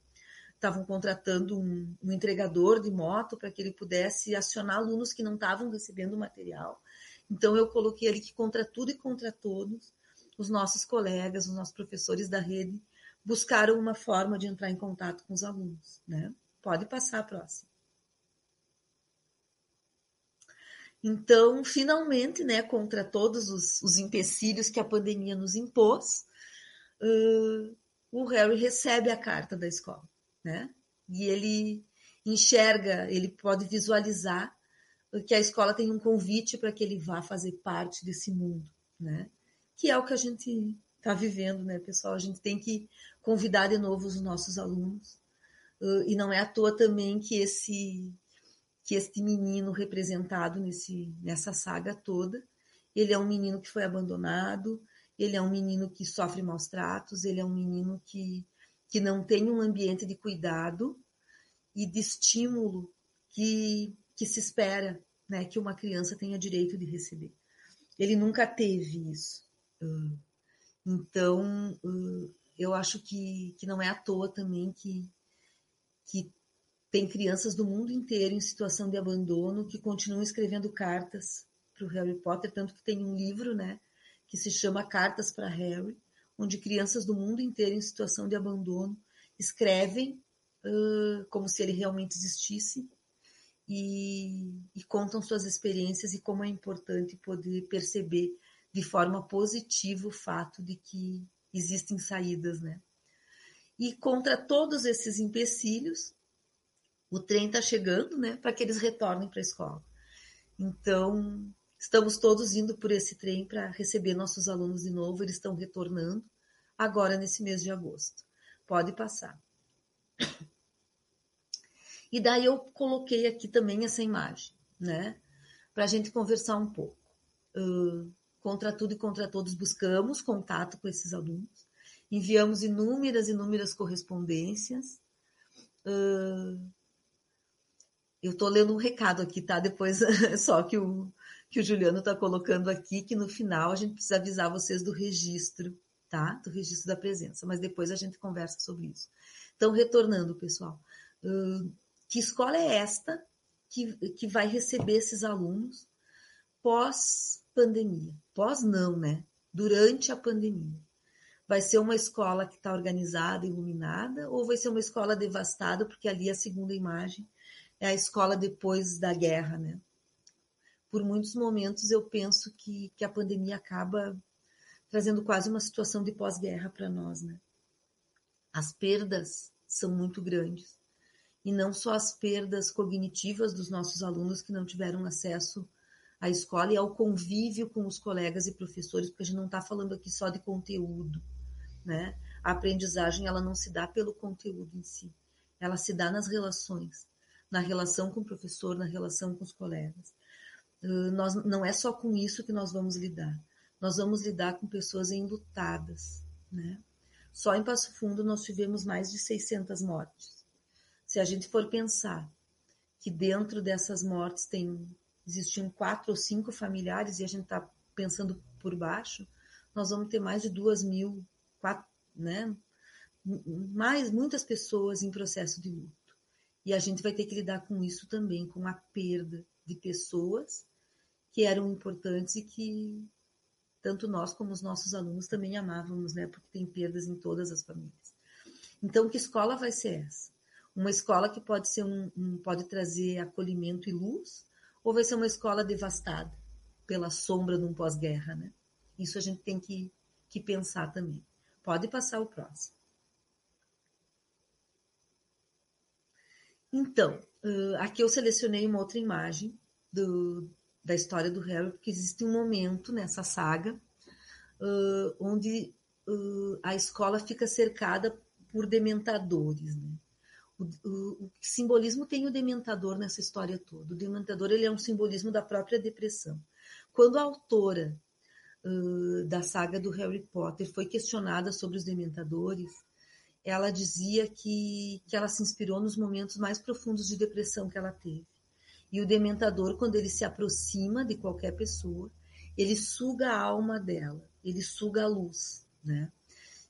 estavam contratando um, um, entregador de moto para que ele pudesse acionar alunos que não estavam recebendo material. Então eu coloquei ali que contra tudo e contra todos, os nossos colegas, os nossos professores da rede buscaram uma forma de entrar em contato com os alunos. Né? Pode passar a próxima. Então, finalmente, né, contra todos os, os empecilhos que a pandemia nos impôs, uh, o Harry recebe a carta da escola, né? E ele enxerga, ele pode visualizar que a escola tem um convite para que ele vá fazer parte desse mundo, né? Que é o que a gente está vivendo, né, pessoal? A gente tem que convidar de novo os nossos alunos. Uh, e não é à toa também que esse que este menino representado nesse, nessa saga toda, ele é um menino que foi abandonado, ele é um menino que sofre maus tratos, ele é um menino que, que não tem um ambiente de cuidado e de estímulo que, que se espera né, que uma criança tenha direito de receber. Ele nunca teve isso. Então, eu acho que, que não é à toa também que, que tem crianças do mundo inteiro em situação de abandono que continuam escrevendo cartas para o Harry Potter, tanto que tem um livro, né, que se chama Cartas para Harry, onde crianças do mundo inteiro em situação de abandono escrevem uh, como se ele realmente existisse e, e contam suas experiências e como é importante poder perceber de forma positiva o fato de que existem saídas, né? E contra todos esses empecilhos, o trem está chegando, né, para que eles retornem para a escola. Então, estamos todos indo por esse trem para receber nossos alunos de novo, eles estão retornando agora nesse mês de agosto. Pode passar. E daí eu coloquei aqui também essa imagem, né, para a gente conversar um pouco. Uh, contra tudo e contra todos buscamos contato com esses alunos, enviamos inúmeras, inúmeras correspondências, uh, eu estou lendo um recado aqui, tá? Depois, só que o, que o Juliano está colocando aqui, que no final a gente precisa avisar vocês do registro, tá? Do registro da presença, mas depois a gente conversa sobre isso. Então, retornando, pessoal, uh, que escola é esta que, que vai receber esses alunos pós-pandemia? Pós não, né? Durante a pandemia. Vai ser uma escola que está organizada, iluminada, ou vai ser uma escola devastada, porque ali é a segunda imagem é a escola depois da guerra, né? Por muitos momentos eu penso que, que a pandemia acaba trazendo quase uma situação de pós-guerra para nós, né? As perdas são muito grandes. E não só as perdas cognitivas dos nossos alunos que não tiveram acesso à escola e ao convívio com os colegas e professores, porque a gente não está falando aqui só de conteúdo, né? A aprendizagem ela não se dá pelo conteúdo em si, ela se dá nas relações, na relação com o professor, na relação com os colegas. Nós, não é só com isso que nós vamos lidar. Nós vamos lidar com pessoas enlutadas, né? Só em Passo Fundo nós tivemos mais de 600 mortes. Se a gente for pensar que dentro dessas mortes tem existiam quatro ou cinco familiares e a gente está pensando por baixo, nós vamos ter mais de duas mil, quatro, né? Mais muitas pessoas em processo de luto. E a gente vai ter que lidar com isso também, com a perda de pessoas que eram importantes e que tanto nós como os nossos alunos também amávamos, né? Porque tem perdas em todas as famílias. Então, que escola vai ser essa? Uma escola que pode ser um, um pode trazer acolhimento e luz, ou vai ser uma escola devastada pela sombra de um pós-guerra, né? Isso a gente tem que, que pensar também. Pode passar o próximo. Então, aqui eu selecionei uma outra imagem do, da história do Harry, porque existe um momento nessa saga onde a escola fica cercada por dementadores, né? O, o, simbolismo tem o dementador nessa história toda. O dementador ele é um simbolismo da própria depressão. Quando a autora uh, da saga do Harry Potter foi questionada sobre os dementadores, ela dizia que, que ela se inspirou nos momentos mais profundos de depressão que ela teve. E o dementador, quando ele se aproxima de qualquer pessoa, ele suga a alma dela, ele suga a luz, né?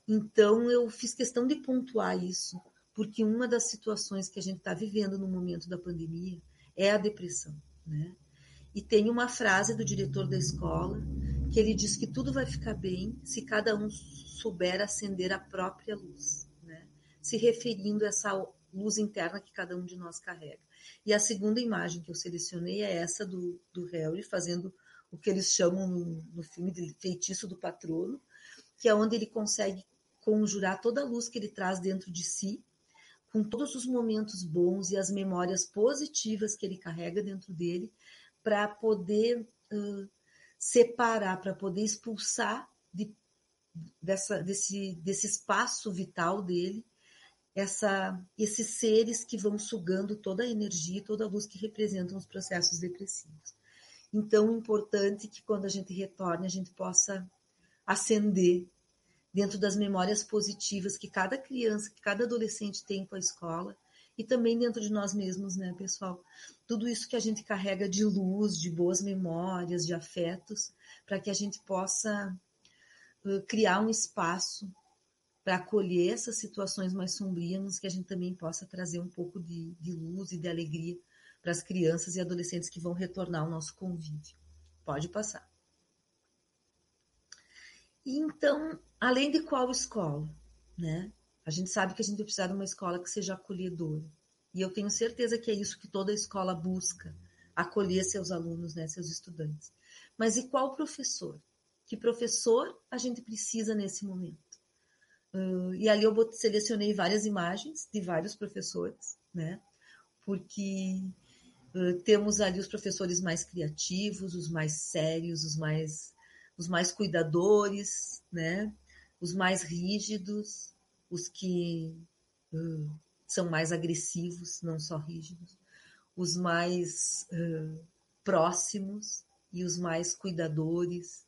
Então eu fiz questão de pontuar isso, porque uma das situações que a gente está vivendo no momento da pandemia é a depressão, né? E tem uma frase do diretor da escola que ele diz que tudo vai ficar bem se cada um souber acender a própria luz, né? Se referindo a essa luz interna que cada um de nós carrega. E a segunda imagem que eu selecionei é essa do, do Harry fazendo o que eles chamam no, no filme de feitiço do patrono, que é onde ele consegue conjurar toda a luz que ele traz dentro de si com todos os momentos bons e as memórias positivas que ele carrega dentro dele, para poder uh, separar, para poder expulsar de, dessa, desse, desse espaço vital dele essa, esses seres que vão sugando toda a energia, toda a luz que representam os processos depressivos. Então, é importante que quando a gente retorne, a gente possa acender dentro das memórias positivas que cada criança, que cada adolescente tem com a escola e também dentro de nós mesmos, né, pessoal? Tudo isso que a gente carrega de luz, de boas memórias, de afetos, para que a gente possa criar um espaço para acolher essas situações mais sombrias, que a gente também possa trazer um pouco de, de luz e de alegria para as crianças e adolescentes que vão retornar ao nosso convívio. Pode passar. Então, além de qual escola, né? A gente sabe que a gente vai precisar de uma escola que seja acolhedora. E eu tenho certeza que é isso que toda escola busca, acolher seus alunos, né, seus estudantes. Mas e qual professor? Que professor a gente precisa nesse momento? Uh, e ali eu selecionei várias imagens de vários professores, né? Porque uh, temos ali os professores mais criativos, os mais sérios, os mais os mais cuidadores, né? Os mais rígidos, os que uh, são mais agressivos, não só rígidos, os mais uh, próximos e os mais cuidadores,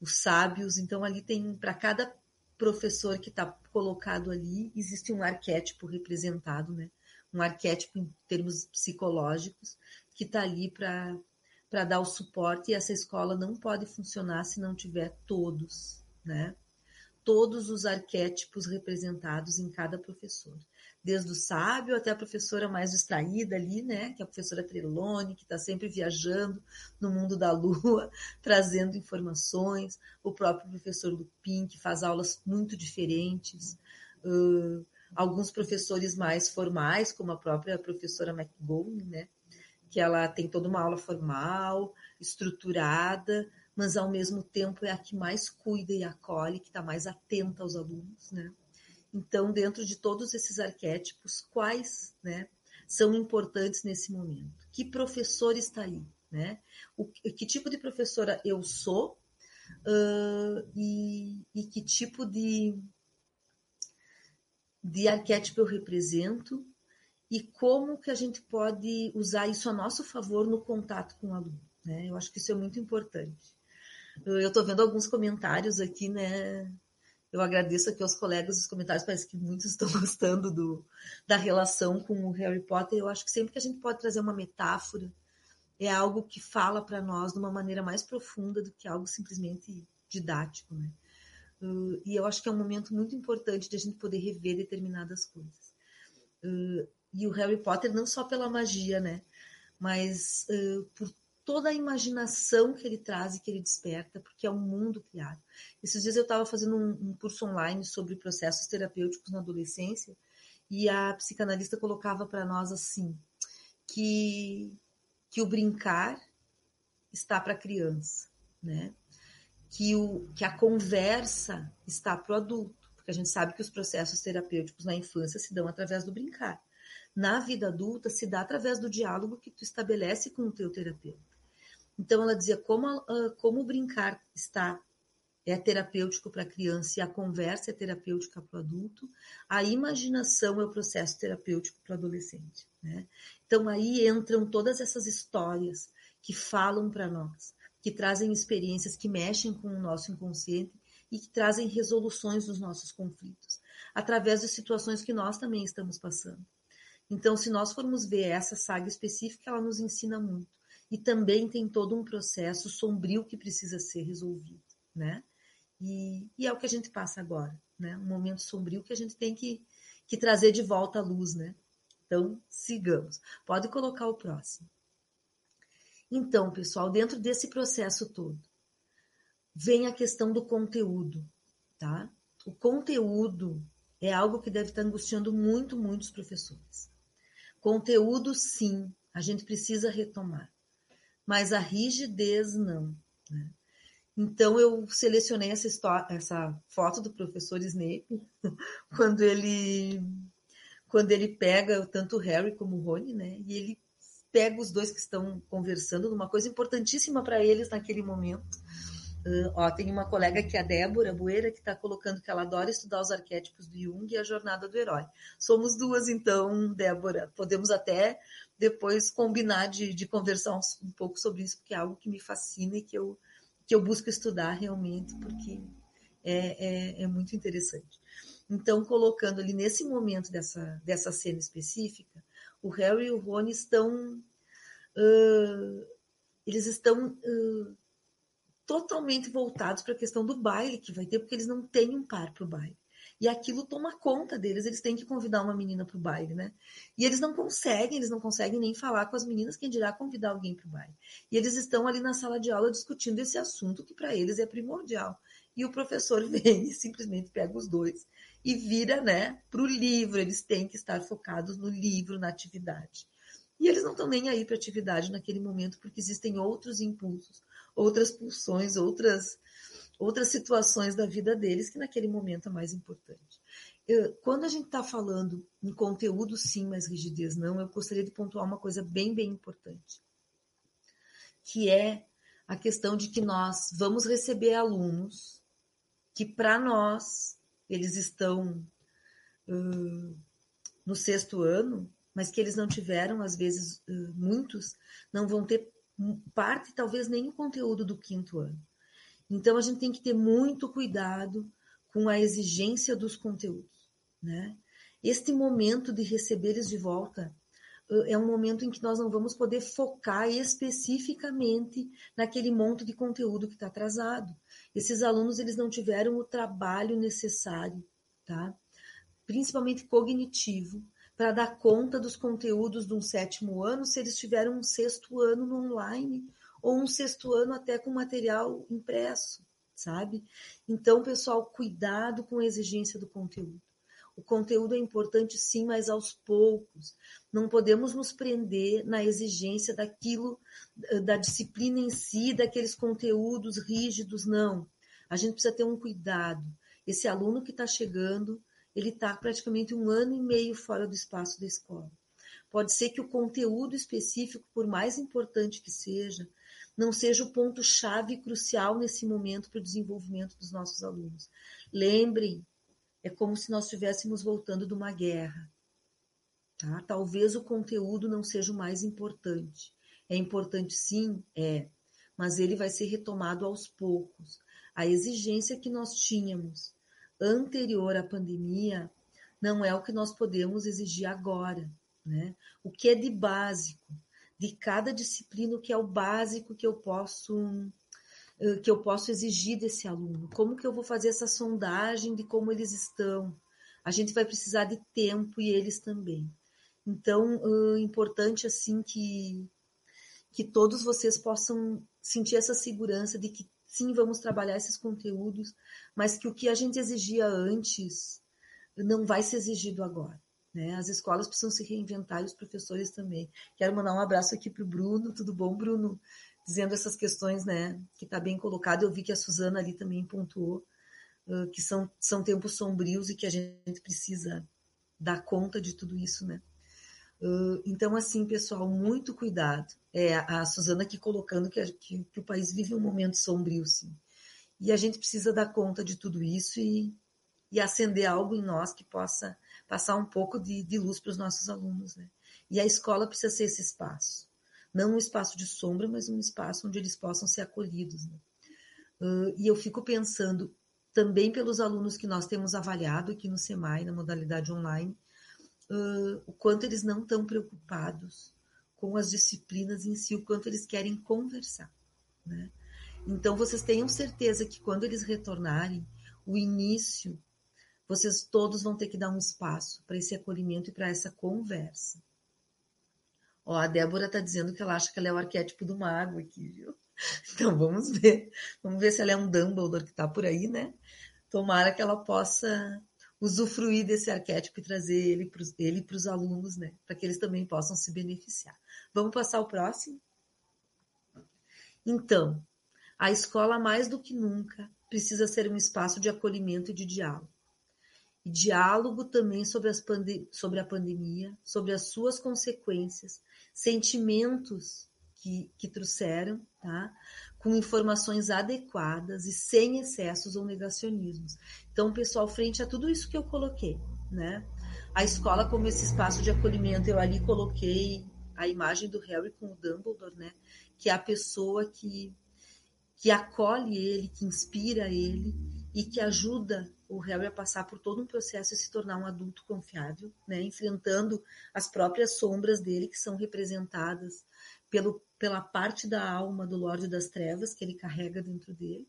os sábios. Então, ali tem, para cada professor que está colocado ali, existe um arquétipo representado, né? Um arquétipo em termos psicológicos, que está ali para para dar o suporte e essa escola não pode funcionar se não tiver todos, né? Todos os arquétipos representados em cada professor. Desde o sábio até a professora mais distraída ali, né? Que é a professora Trelone, que está sempre viajando no mundo da lua, trazendo informações. O próprio professor Lupin, que faz aulas muito diferentes. Uh, alguns professores mais formais, como a própria professora McGowan, né? Que ela tem toda uma aula formal, estruturada, mas ao mesmo tempo é a que mais cuida e acolhe, que está mais atenta aos alunos, né? Então, dentro de todos esses arquétipos, quais, né, são importantes nesse momento? Que professor está aí, né? O, que tipo de professora eu sou uh, e, e que tipo de de arquétipo eu represento e como que a gente pode usar isso a nosso favor no contato com o aluno. Né? Eu acho que isso é muito importante. Eu estou vendo alguns comentários aqui, né? Eu agradeço aqui aos colegas os comentários, parece que muitos estão gostando do, da relação com o Harry Potter. Eu acho que sempre que a gente pode trazer uma metáfora, é algo que fala para nós de uma maneira mais profunda do que algo simplesmente didático, né? Uh, e eu acho que é um momento muito importante de a gente poder rever determinadas coisas. Uh, e o Harry Potter não só pela magia, né? Mas uh, por toda a imaginação que ele traz e que ele desperta, porque é um mundo criado. Esses dias eu estava fazendo um, um, curso online sobre processos terapêuticos na adolescência e a psicanalista colocava para nós assim que que o brincar está para a criança, né? Que, o, que a conversa está para o adulto, porque a gente sabe que os processos terapêuticos na infância se dão através do brincar. Na vida adulta se dá através do diálogo que tu estabelece com o teu terapeuta. Então ela dizia como, como brincar está é terapêutico para a criança e a conversa é terapêutica para o adulto, a imaginação é o processo terapêutico para o adolescente. Né? Então aí entram todas essas histórias que falam para nós, que trazem experiências que mexem com o nosso inconsciente e que trazem resoluções dos nossos conflitos, através de situações que nós também estamos passando. Então, se nós formos ver essa saga específica, ela nos ensina muito e também tem todo um processo sombrio que precisa ser resolvido, né? E, e, é o que a gente passa agora, né? Um momento sombrio que a gente tem que, que trazer de volta à luz, né? Então, sigamos. Pode colocar o próximo. Então, pessoal, dentro desse processo todo, vem a questão do conteúdo, tá? O conteúdo é algo que deve estar angustiando muito, muitos professores. Conteúdo, sim, a gente precisa retomar mas a rigidez não. Né? Então eu selecionei essa, história, essa foto do professor Snape quando ele quando ele pega tanto o Harry como o Rony, né? E ele pega os dois que estão conversando numa coisa importantíssima para eles naquele momento Uh, ó, tem uma colega que é a Débora Bueira, que está colocando que ela adora estudar os arquétipos do Jung e a jornada do herói. Somos duas, então, Débora. Podemos até depois combinar de, de conversar um, pouco sobre isso, porque é algo que me fascina e que eu, que eu busco estudar realmente, porque é, é, é muito interessante. Então, colocando ali nesse momento dessa, dessa cena específica, o Harry e o Rony estão. Uh, eles estão. Uh, totalmente voltados para a questão do baile que vai ter, porque eles não têm um par para o baile. E aquilo toma conta deles, eles têm que convidar uma menina para o baile, né? E eles não conseguem, eles não conseguem nem falar com as meninas, quem dirá convidar alguém para o baile. E eles estão ali na sala de aula discutindo esse assunto que para eles é primordial. E o professor vem e simplesmente pega os dois e vira, né, para o livro. Eles têm que estar focados no livro, na atividade. E eles não estão nem aí para atividade naquele momento, porque existem outros impulsos, outras pulsões, outras, outras situações da vida deles que naquele momento é mais importante. Eu, quando a gente está falando em conteúdo, sim, mas rigidez não, eu gostaria de pontuar uma coisa bem, bem importante, que é a questão de que nós vamos receber alunos que, para nós, eles estão uh, no sexto ano, mas que eles não tiveram, às vezes, muitos, não vão ter parte, talvez nem o conteúdo do quinto ano. Então, a gente tem que ter muito cuidado com a exigência dos conteúdos. Né? Este momento de receber eles de volta é um momento em que nós não vamos poder focar especificamente naquele monte de conteúdo que está atrasado. Esses alunos eles não tiveram o trabalho necessário, tá? principalmente cognitivo, para dar conta dos conteúdos de um sétimo ano se eles tiveram um sexto ano no online ou um sexto ano até com material impresso, sabe? Então, pessoal, cuidado com a exigência do conteúdo. O conteúdo é importante sim, mas aos poucos. Não podemos nos prender na exigência daquilo, da disciplina em si, daqueles conteúdos rígidos, não. A gente precisa ter um cuidado. Esse aluno que está chegando, ele está praticamente um ano e meio fora do espaço da escola. Pode ser que o conteúdo específico, por mais importante que seja, não seja o ponto-chave crucial nesse momento para o desenvolvimento dos nossos alunos. Lembrem, é como se nós estivéssemos voltando de uma guerra. Tá? Talvez o conteúdo não seja o mais importante. É importante sim, é, mas ele vai ser retomado aos poucos. A exigência que nós tínhamos anterior à pandemia não é o que nós podemos exigir agora. Né? O que é de básico, de cada disciplina, o que é o básico que eu posso eh, que eu posso exigir desse aluno? Como que eu vou fazer essa sondagem de como eles estão? A gente vai precisar de tempo e eles também. Então, é importante assim que que todos vocês possam sentir essa segurança de que sim, vamos trabalhar esses conteúdos, mas que o que a gente exigia antes não vai ser exigido agora. Né? As escolas precisam se reinventar e os professores também. Quero mandar um abraço aqui para o Bruno. Tudo bom, Bruno? Dizendo essas questões, né? Que está bem colocado. Eu vi que a Suzana ali também pontuou uh, que são, são tempos sombrios e que a gente precisa dar conta de tudo isso, né? Então, assim, pessoal, muito cuidado. É a Suzana aqui colocando que, que, que, o país vive um momento sombrio, sim. E a gente precisa dar conta de tudo isso e, e acender algo em nós que possa passar um pouco de, de luz para os nossos alunos, né? E a escola precisa ser esse espaço. Não um espaço de sombra, mas um espaço onde eles possam ser acolhidos. Né? Uh, e eu fico pensando também pelos alunos que nós temos avaliado aqui no SEMAI, na modalidade online, uh, o quanto eles não estão preocupados com as disciplinas em si, o quanto eles querem conversar. Né? Então, vocês tenham certeza que quando eles retornarem, o início, vocês todos vão ter que dar um espaço para esse acolhimento e para essa conversa. Ó, a Débora está dizendo que ela acha que ela é o arquétipo do mago aqui, viu? Então vamos ver. Vamos ver se ela é um Dumbledore que está por aí, né? Tomara que ela possa usufruir desse arquétipo e trazer ele para ele os alunos, né? Para que eles também possam se beneficiar. Vamos passar ao próximo? Então, a escola, mais do que nunca, precisa ser um espaço de acolhimento e de diálogo. E diálogo também sobre, sobre a pandemia, sobre as suas consequências, sentimentos que, que trouxeram, tá? com informações adequadas e sem excessos ou negacionismos. Então, pessoal, frente a tudo isso que eu coloquei, né? A escola como esse espaço de acolhimento, eu ali coloquei a imagem do Harry com o Dumbledore, né? Que é a pessoa que que acolhe ele, que inspira ele e que ajuda o Harry a passar por todo um processo e se tornar um adulto confiável, né? Enfrentando as próprias sombras dele que são representadas pelo, pela parte da alma do Lorde das Trevas que ele carrega dentro dele,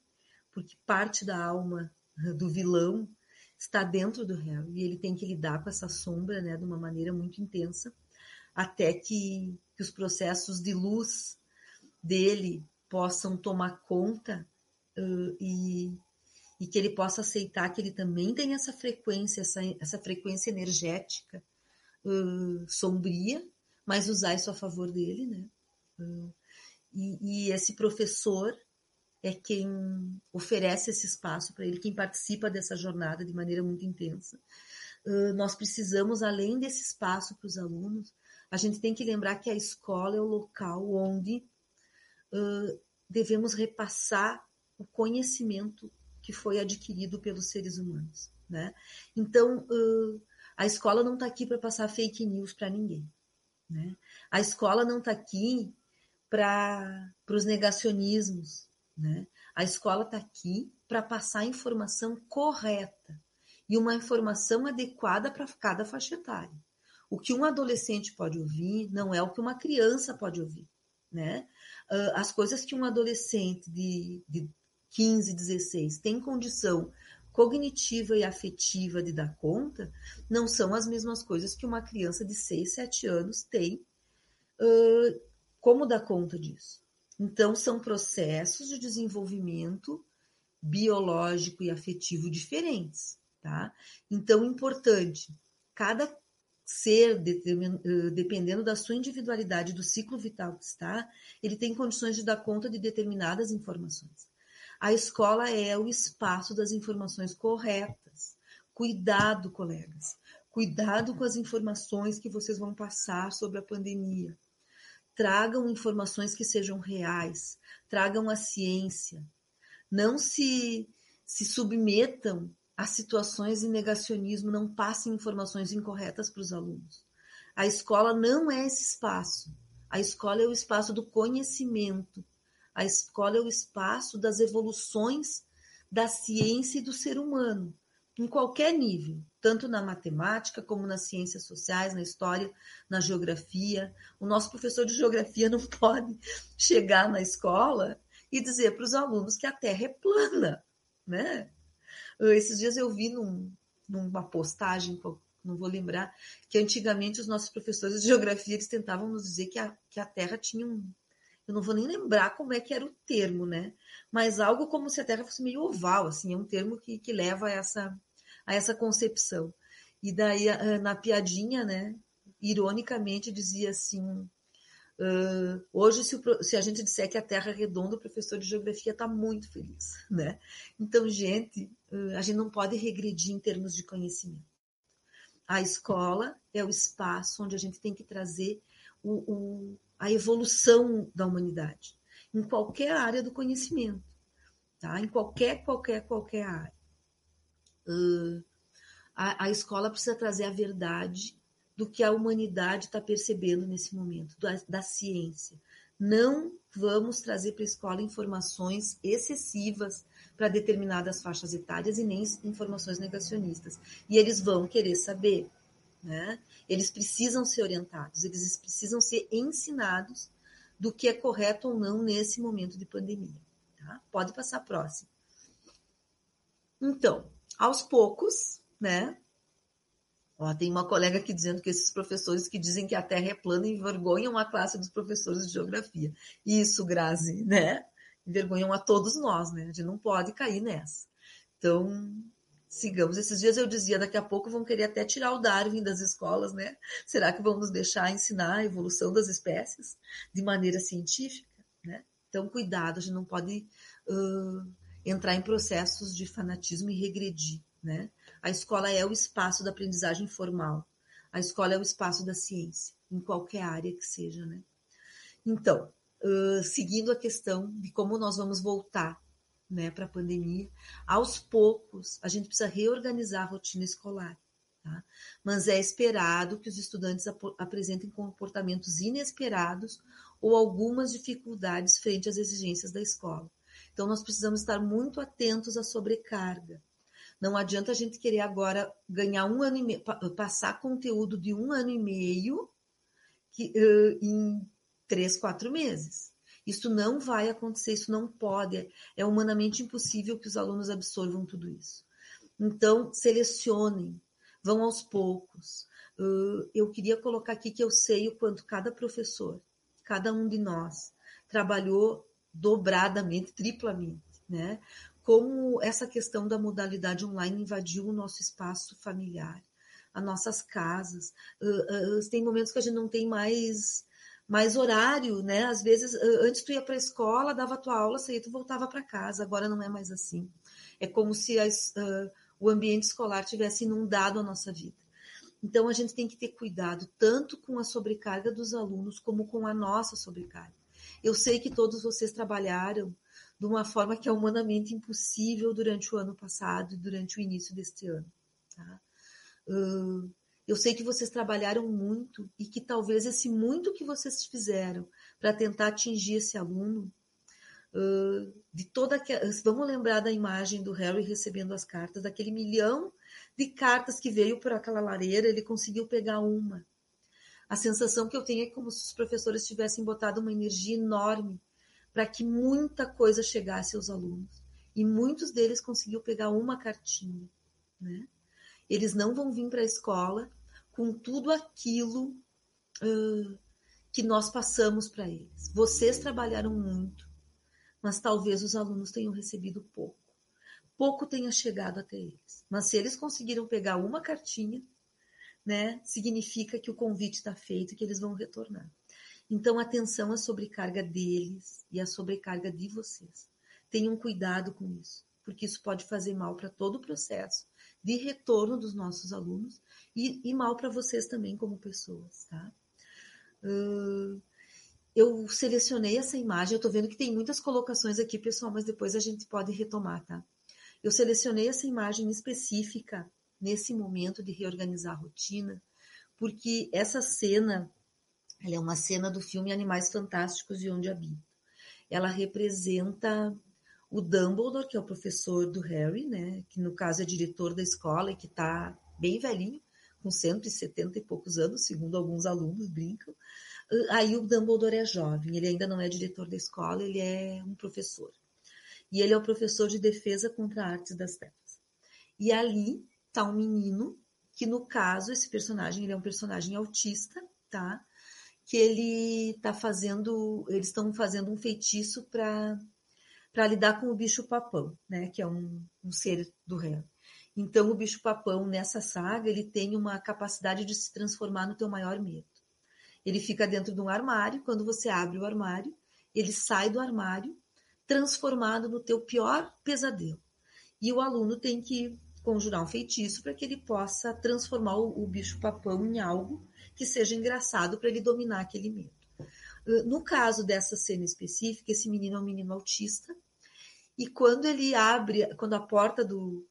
porque parte da alma do vilão está dentro do Harry e ele tem que lidar com essa sombra, né, de uma maneira muito intensa, até que, que os processos de luz dele possam tomar conta uh, e, e que ele possa aceitar que ele também tem essa frequência, essa, essa frequência energética uh, sombria, mas usar isso a favor dele, né? Uh, e, e esse professor é quem oferece esse espaço para ele, quem participa dessa jornada de maneira muito intensa. Nós precisamos, além desse espaço para os alunos, a gente tem que lembrar que a escola é o local onde devemos repassar o conhecimento que foi adquirido pelos seres humanos. Né? Então, a escola não está aqui para passar fake news para ninguém. Né? A escola não está aqui para os negacionismos. Né? A escola está aqui para passar a informação correta e uma informação adequada para cada faixa etária. O que um adolescente pode ouvir não é o que uma criança pode ouvir. Né? Ah, as coisas que um adolescente de, de 15, 16 tem condição cognitiva e afetiva de dar conta, não são as mesmas coisas que uma criança de 6, 7 anos tem uh, como dar conta disso. Então, são processos de desenvolvimento biológico e afetivo diferentes, tá? Então, importante, cada ser, dependendo da sua individualidade, do ciclo vital que está, ele tem condições de dar conta de determinadas informações. A escola é o espaço das informações corretas. Cuidado, colegas. Cuidado com as informações que vocês vão passar sobre a pandemia. Tragam informações que sejam reais. Tragam a ciência. Não se, se submetam as situações de negacionismo, não passem informações incorretas para os alunos. A escola não é esse espaço. A escola é o espaço do conhecimento. A escola é o espaço das evoluções da ciência e do ser humano, em qualquer nível, tanto na matemática como nas ciências sociais, na história, na geografia. O nosso professor de geografia não pode chegar na escola e dizer para os alunos que a Terra é plana, né? Esses dias eu vi num, numa postagem, não vou lembrar, que antigamente os nossos professores de geografia eles tentavam nos dizer que a, que a Terra tinha um. Eu não vou nem lembrar como é que era o termo, né? Mas algo como se a Terra fosse meio oval, assim, é um termo que, que leva a essa, a essa concepção. E daí, na piadinha, né? Ironicamente, dizia assim: Uh, hoje, se, o, se, a gente disser que a Terra é redonda, o professor de geografia está muito feliz, né? Então, gente, uh, a gente não pode regredir em termos de conhecimento. A escola é o espaço onde a gente tem que trazer o, o, a evolução da humanidade, em qualquer área do conhecimento, tá? Em qualquer, qualquer, qualquer área. Uh, a, a escola precisa trazer a verdade do que a humanidade está percebendo nesse momento, da, da ciência. Não vamos trazer para a escola informações excessivas para determinadas faixas etárias e nem informações negacionistas. E eles vão querer saber. Né? Eles precisam ser orientados, eles precisam ser ensinados do que é correto ou não nesse momento de pandemia. Tá? Pode passar próximo. Então, aos poucos, né? Ó, tem uma colega aqui dizendo que esses professores que dizem que a Terra é plana envergonham a classe dos professores de geografia. Isso, Grazi, né? Envergonham a todos nós, né? A gente não pode cair nessa. Então, sigamos. Esses dias eu dizia, daqui a pouco vão querer até tirar o Darwin das escolas, né? Será que vão nos deixar ensinar a evolução das espécies de maneira científica, né? Então, cuidado, a gente não pode uh, entrar em processos de fanatismo e regredir, né? A escola é o espaço da aprendizagem formal. A escola é o espaço da ciência, em qualquer área que seja, né? Então, uh, seguindo a questão de como nós vamos voltar né, para a pandemia, aos poucos a gente precisa reorganizar a rotina escolar. Tá? Mas é esperado que os estudantes ap apresentem comportamentos inesperados ou algumas dificuldades frente às exigências da escola. Então, nós precisamos estar muito atentos à sobrecarga. Não adianta a gente querer agora ganhar um ano e meio, passar conteúdo de um ano e meio que, uh, em três, quatro meses. Isso não vai acontecer, isso não pode. É humanamente impossível que os alunos absorvam tudo isso. Então, selecionem, vão aos poucos. Uh, eu queria colocar aqui que eu sei o quanto cada professor, cada um de nós, trabalhou dobradamente, triplamente, né? como essa questão da modalidade online invadiu o nosso espaço familiar, as nossas casas. Uh, uh, tem momentos que a gente não tem mais mais horário, né? Às vezes, uh, antes tu ia para a escola, dava tua aula, saía, tu voltava para casa. Agora não é mais assim. É como se as, o ambiente escolar tivesse inundado a nossa vida. Então a gente tem que ter cuidado tanto com a sobrecarga dos alunos como com a nossa sobrecarga. Eu sei que todos vocês trabalharam de uma forma que é humanamente impossível durante o ano passado e durante o início deste ano. Tá? Eu sei que vocês trabalharam muito e que talvez esse muito que vocês fizeram para tentar atingir esse aluno, de toda aquela, vamos lembrar da imagem do Harry recebendo as cartas, daquele milhão de cartas que veio por aquela lareira, ele conseguiu pegar uma. A sensação que eu tenho é como se os professores tivessem botado uma energia enorme para que muita coisa chegasse aos alunos. E muitos deles conseguiu pegar uma cartinha. Né? Eles não vão vir para a escola com tudo aquilo uh, que nós passamos para eles. Vocês trabalharam muito, mas talvez os alunos tenham recebido pouco. Pouco tenha chegado até eles. Mas se eles conseguiram pegar uma cartinha, né, significa que o convite está feito e que eles vão retornar. Então, atenção à sobrecarga deles e à sobrecarga de vocês. Tenham cuidado com isso, porque isso pode fazer mal para todo o processo de retorno dos nossos alunos e, e mal para vocês também como pessoas, tá? Uh, eu selecionei essa imagem, eu estou vendo que tem muitas colocações aqui, pessoal, mas depois a gente pode retomar, tá? Eu selecionei essa imagem específica nesse momento de reorganizar a rotina, porque essa cena, ela é uma cena do filme Animais Fantásticos e Onde Habito. Ela representa o Dumbledore, que é o professor do Harry, né, que no caso é diretor da escola e que está bem velhinho, com 170 e poucos anos, segundo alguns alunos brincam. Aí o Dumbledore é jovem, ele ainda não é diretor da escola, ele é um professor. E ele é o professor de defesa contra artes das trevas. E ali tá um menino que no caso esse personagem ele é um personagem autista, tá? Que ele tá fazendo, eles estão fazendo um feitiço para para lidar com o bicho papão, né? Que é um, um ser do réu. Então o bicho papão nessa saga ele tem uma capacidade de se transformar no teu maior medo. Ele fica dentro de um armário. Quando você abre o armário, ele sai do armário transformado no teu pior pesadelo. E o aluno tem que conjurar um feitiço para que ele possa transformar o, o bicho-papão em algo que seja engraçado para ele dominar aquele medo. Uh, no caso dessa cena específica, esse menino é um menino autista, e quando ele abre, quando a porta do,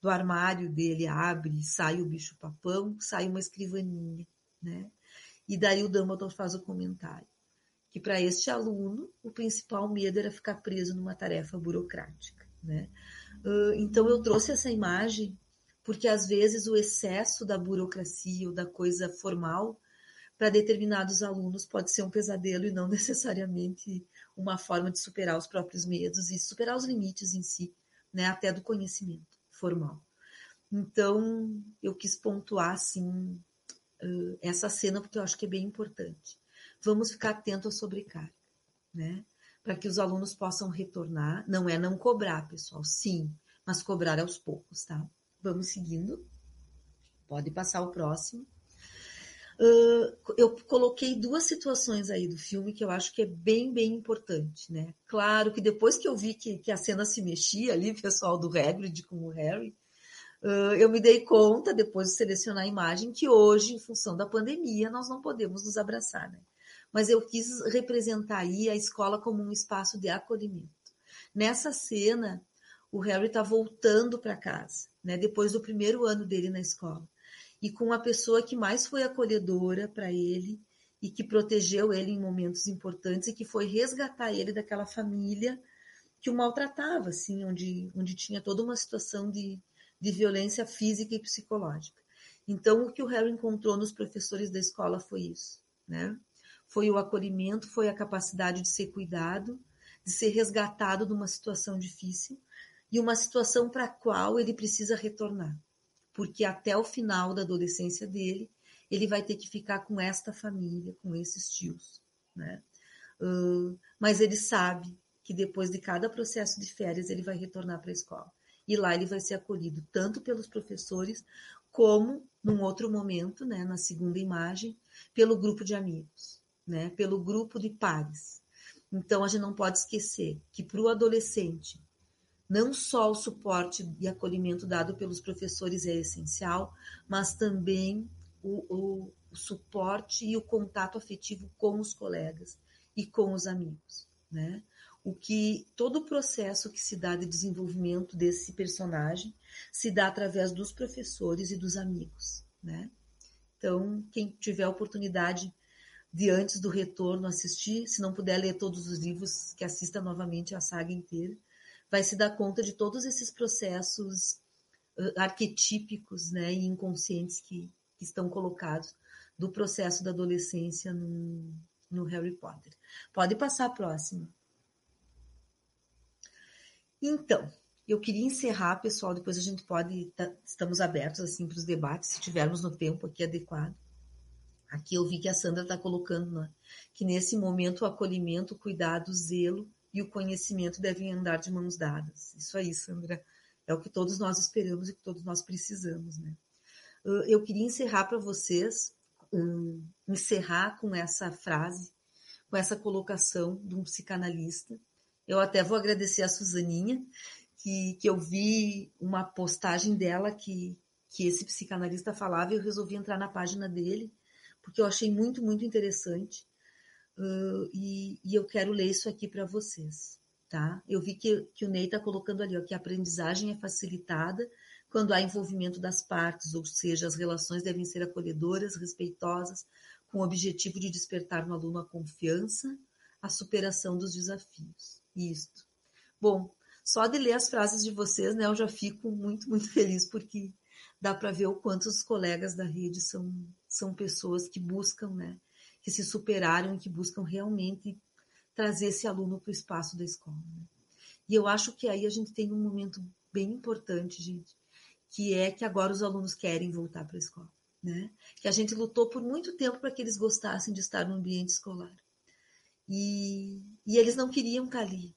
do armário dele abre e sai o bicho-papão, sai uma escrivaninha, né? E daí o Dumbledore faz o comentário que para este aluno o principal medo era ficar preso numa tarefa burocrática. Né? Então eu trouxe essa imagem porque às vezes o excesso da burocracia ou da coisa formal para determinados alunos pode ser um pesadelo e não necessariamente uma forma de superar os próprios medos e superar os limites em si, né, até do conhecimento formal. Então, eu quis pontuar assim essa cena porque eu acho que é bem importante vamos ficar atento à sobrecarga, né? Para que os alunos possam retornar. Não é não cobrar, pessoal, sim, mas cobrar aos poucos, tá? Vamos seguindo. Pode passar o próximo. Uh, eu coloquei duas situações aí do filme que eu acho que é bem, bem importante, né? Claro que depois que eu vi que, que a cena se mexia ali, pessoal do Hagrid com o Harry, uh, eu me dei conta, depois de selecionar a imagem, que hoje, em função da pandemia, nós não podemos nos abraçar, né? Mas eu quis representar aí a escola como um espaço de acolhimento. Nessa cena, o Harry está voltando para casa, né, depois do primeiro ano dele na escola, e com a pessoa que mais foi acolhedora para ele e que protegeu ele em momentos importantes e que foi resgatar ele daquela família que o maltratava, assim, onde, onde tinha toda uma situação de, de violência física e psicológica. Então, o que o Harry encontrou nos professores da escola foi isso, né? Foi o acolhimento, foi a capacidade de ser cuidado, de ser resgatado de uma situação difícil e uma situação para a qual ele precisa retornar. Porque até o final da adolescência dele, ele vai ter que ficar com esta família, com esses tios. Né? Uh, mas ele sabe que depois de cada processo de férias, ele vai retornar para a escola. E lá ele vai ser acolhido tanto pelos professores, como, num outro momento, né, na segunda imagem, pelo grupo de amigos né, pelo grupo de pares. Então, a gente não pode esquecer que para o adolescente, não só o suporte e acolhimento dado pelos professores é essencial, mas também o, o, o suporte e o contato afetivo com os colegas e com os amigos, né? O que todo o processo que se dá de desenvolvimento desse personagem se dá através dos professores e dos amigos, né? Então, quem tiver oportunidade de antes do retorno assistir, se não puder ler todos os livros, que assista novamente a saga inteira, vai se dar conta de todos esses processos uh, arquetípicos né, e inconscientes que, que, estão colocados do processo da adolescência no, no Harry Potter. Pode passar a próxima. Então, eu queria encerrar, pessoal, depois a gente pode, tá, estamos abertos assim para os debates, se tivermos no tempo aqui adequado. Aqui eu vi que a Sandra está colocando né, que nesse momento o acolhimento, o cuidado, o zelo e o conhecimento devem andar de mãos dadas. Isso aí, Sandra, é o que todos nós esperamos e que todos nós precisamos. Né? Eu queria encerrar para vocês, um, encerrar com essa frase, com essa colocação de um psicanalista. Eu até vou agradecer a Suzaninha, que, que eu vi uma postagem dela que, que esse psicanalista falava e eu resolvi entrar na página dele porque eu achei muito, muito interessante uh, e, e eu quero ler isso aqui para vocês. tá? Eu vi que, que o Ney está colocando ali, ó, que a aprendizagem é facilitada quando há envolvimento das partes, ou seja, as relações devem ser acolhedoras, respeitosas, com o objetivo de despertar no aluno a confiança, a superação dos desafios. Isto. Bom, só de ler as frases de vocês, né, eu já fico muito, muito feliz, porque dá para ver o quanto os colegas da rede são, são pessoas que buscam, né, que se superaram e que buscam realmente trazer esse aluno para o espaço da escola. Né? E eu acho que aí a gente tem um momento bem importante, gente, que é que agora os alunos querem voltar para a escola. Né? Que a gente lutou por muito tempo para que eles gostassem de estar no ambiente escolar. E, e eles não queriam estar ali.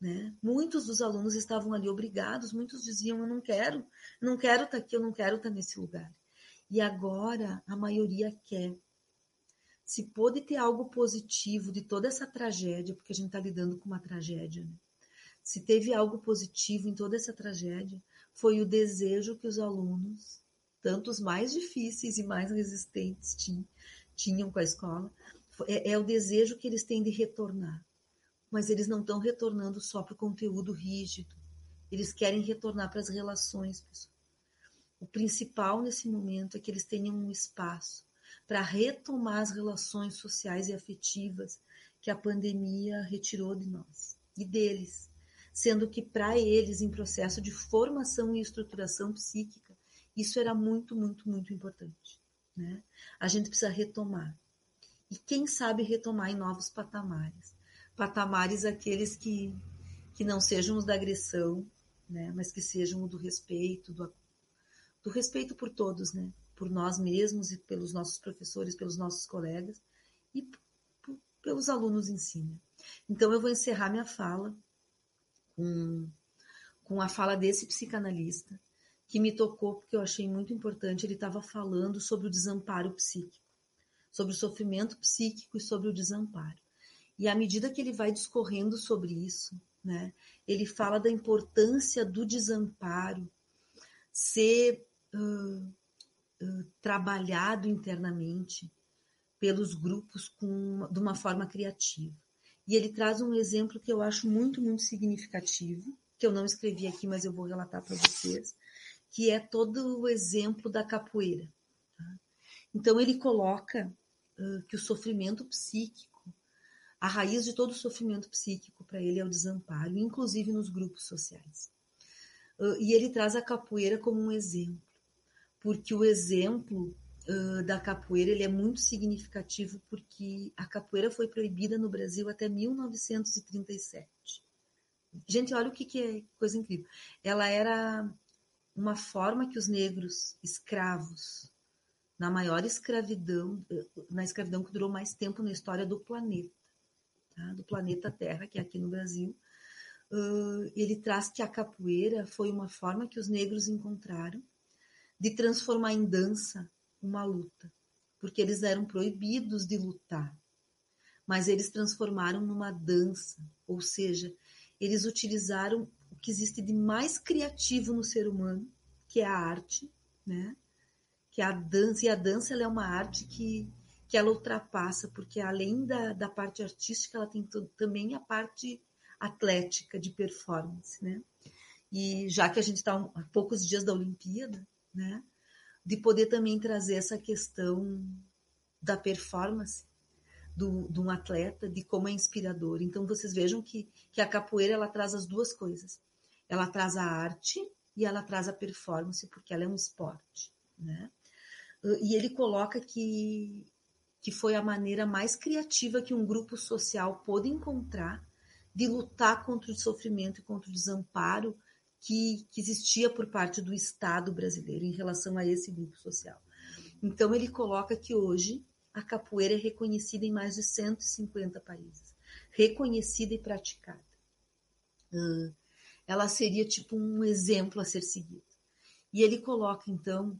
Né? Muitos dos alunos estavam ali obrigados, muitos diziam: Eu não quero, não quero estar aqui, eu não quero estar nesse lugar. E agora a maioria quer. Se pôde ter algo positivo de toda essa tragédia, porque a gente está lidando com uma tragédia, né? se teve algo positivo em toda essa tragédia, foi o desejo que os alunos, tanto os mais difíceis e mais resistentes, tinham com a escola, é, é o desejo que eles têm de retornar. Mas eles não estão retornando só para o conteúdo rígido, eles querem retornar para as relações, pessoal. O principal nesse momento é que eles tenham um espaço para retomar as relações sociais e afetivas que a pandemia retirou de nós e deles sendo que para eles, em processo de formação e estruturação psíquica, isso era muito, muito, muito importante. Né? A gente precisa retomar. E quem sabe retomar em novos patamares. Patamares aqueles que, que não sejam os da agressão, né? mas que sejam o do respeito, do, do respeito por todos, né? por nós mesmos e pelos nossos professores, pelos nossos colegas e pelos alunos em si. Né? Então eu vou encerrar minha fala com, com a fala desse psicanalista, que me tocou porque eu achei muito importante. Ele estava falando sobre o desamparo psíquico, sobre o sofrimento psíquico e sobre o desamparo. E à medida que ele vai discorrendo sobre isso, né, ele fala da importância do desamparo ser trabalhado internamente pelos grupos com, de uma forma criativa. E ele traz um exemplo que eu acho muito, muito significativo, que eu não escrevi aqui, mas eu vou relatar para vocês, que é todo o exemplo da capoeira. Tá? Então, ele coloca uh, que o sofrimento psíquico, a raiz de todo o sofrimento psíquico para ele é o desamparo, inclusive nos grupos sociais. Uh, e ele traz a capoeira como um exemplo, porque o exemplo uh, da capoeira ele é muito significativo porque a capoeira foi proibida no Brasil até 1937. Gente, olha o que, que é coisa incrível. Ela era uma forma que os negros escravos, na maior escravidão, na escravidão que durou mais tempo na história do planeta, tá? do planeta Terra, que é aqui no Brasil, uh, ele traz que a capoeira foi uma forma que os negros encontraram de transformar em dança uma luta, porque eles eram proibidos de lutar, mas eles transformaram numa dança, ou seja, eles utilizaram o que existe de mais criativo no ser humano, que é a arte, né? Que é a dança, e a dança é uma arte que, que ela ultrapassa, porque além da, da parte artística, ela tem também a parte atlética, de performance, né? E já que a gente está a poucos dias da Olimpíada, né? de poder também trazer essa questão da performance do, de um atleta, de como é inspirador. Então vocês vejam que, que a capoeira ela traz as duas coisas. Ela traz a arte e ela traz a performance, porque ela é um esporte. Né? E ele coloca que, que foi a maneira mais criativa que um grupo social pôde encontrar de lutar contra o sofrimento e contra o desamparo que, que existia por parte do Estado brasileiro em relação a esse grupo social. Então, ele coloca que hoje a capoeira é reconhecida em mais de 150 países reconhecida e praticada. Ela seria tipo um exemplo a ser seguido. E ele coloca, então,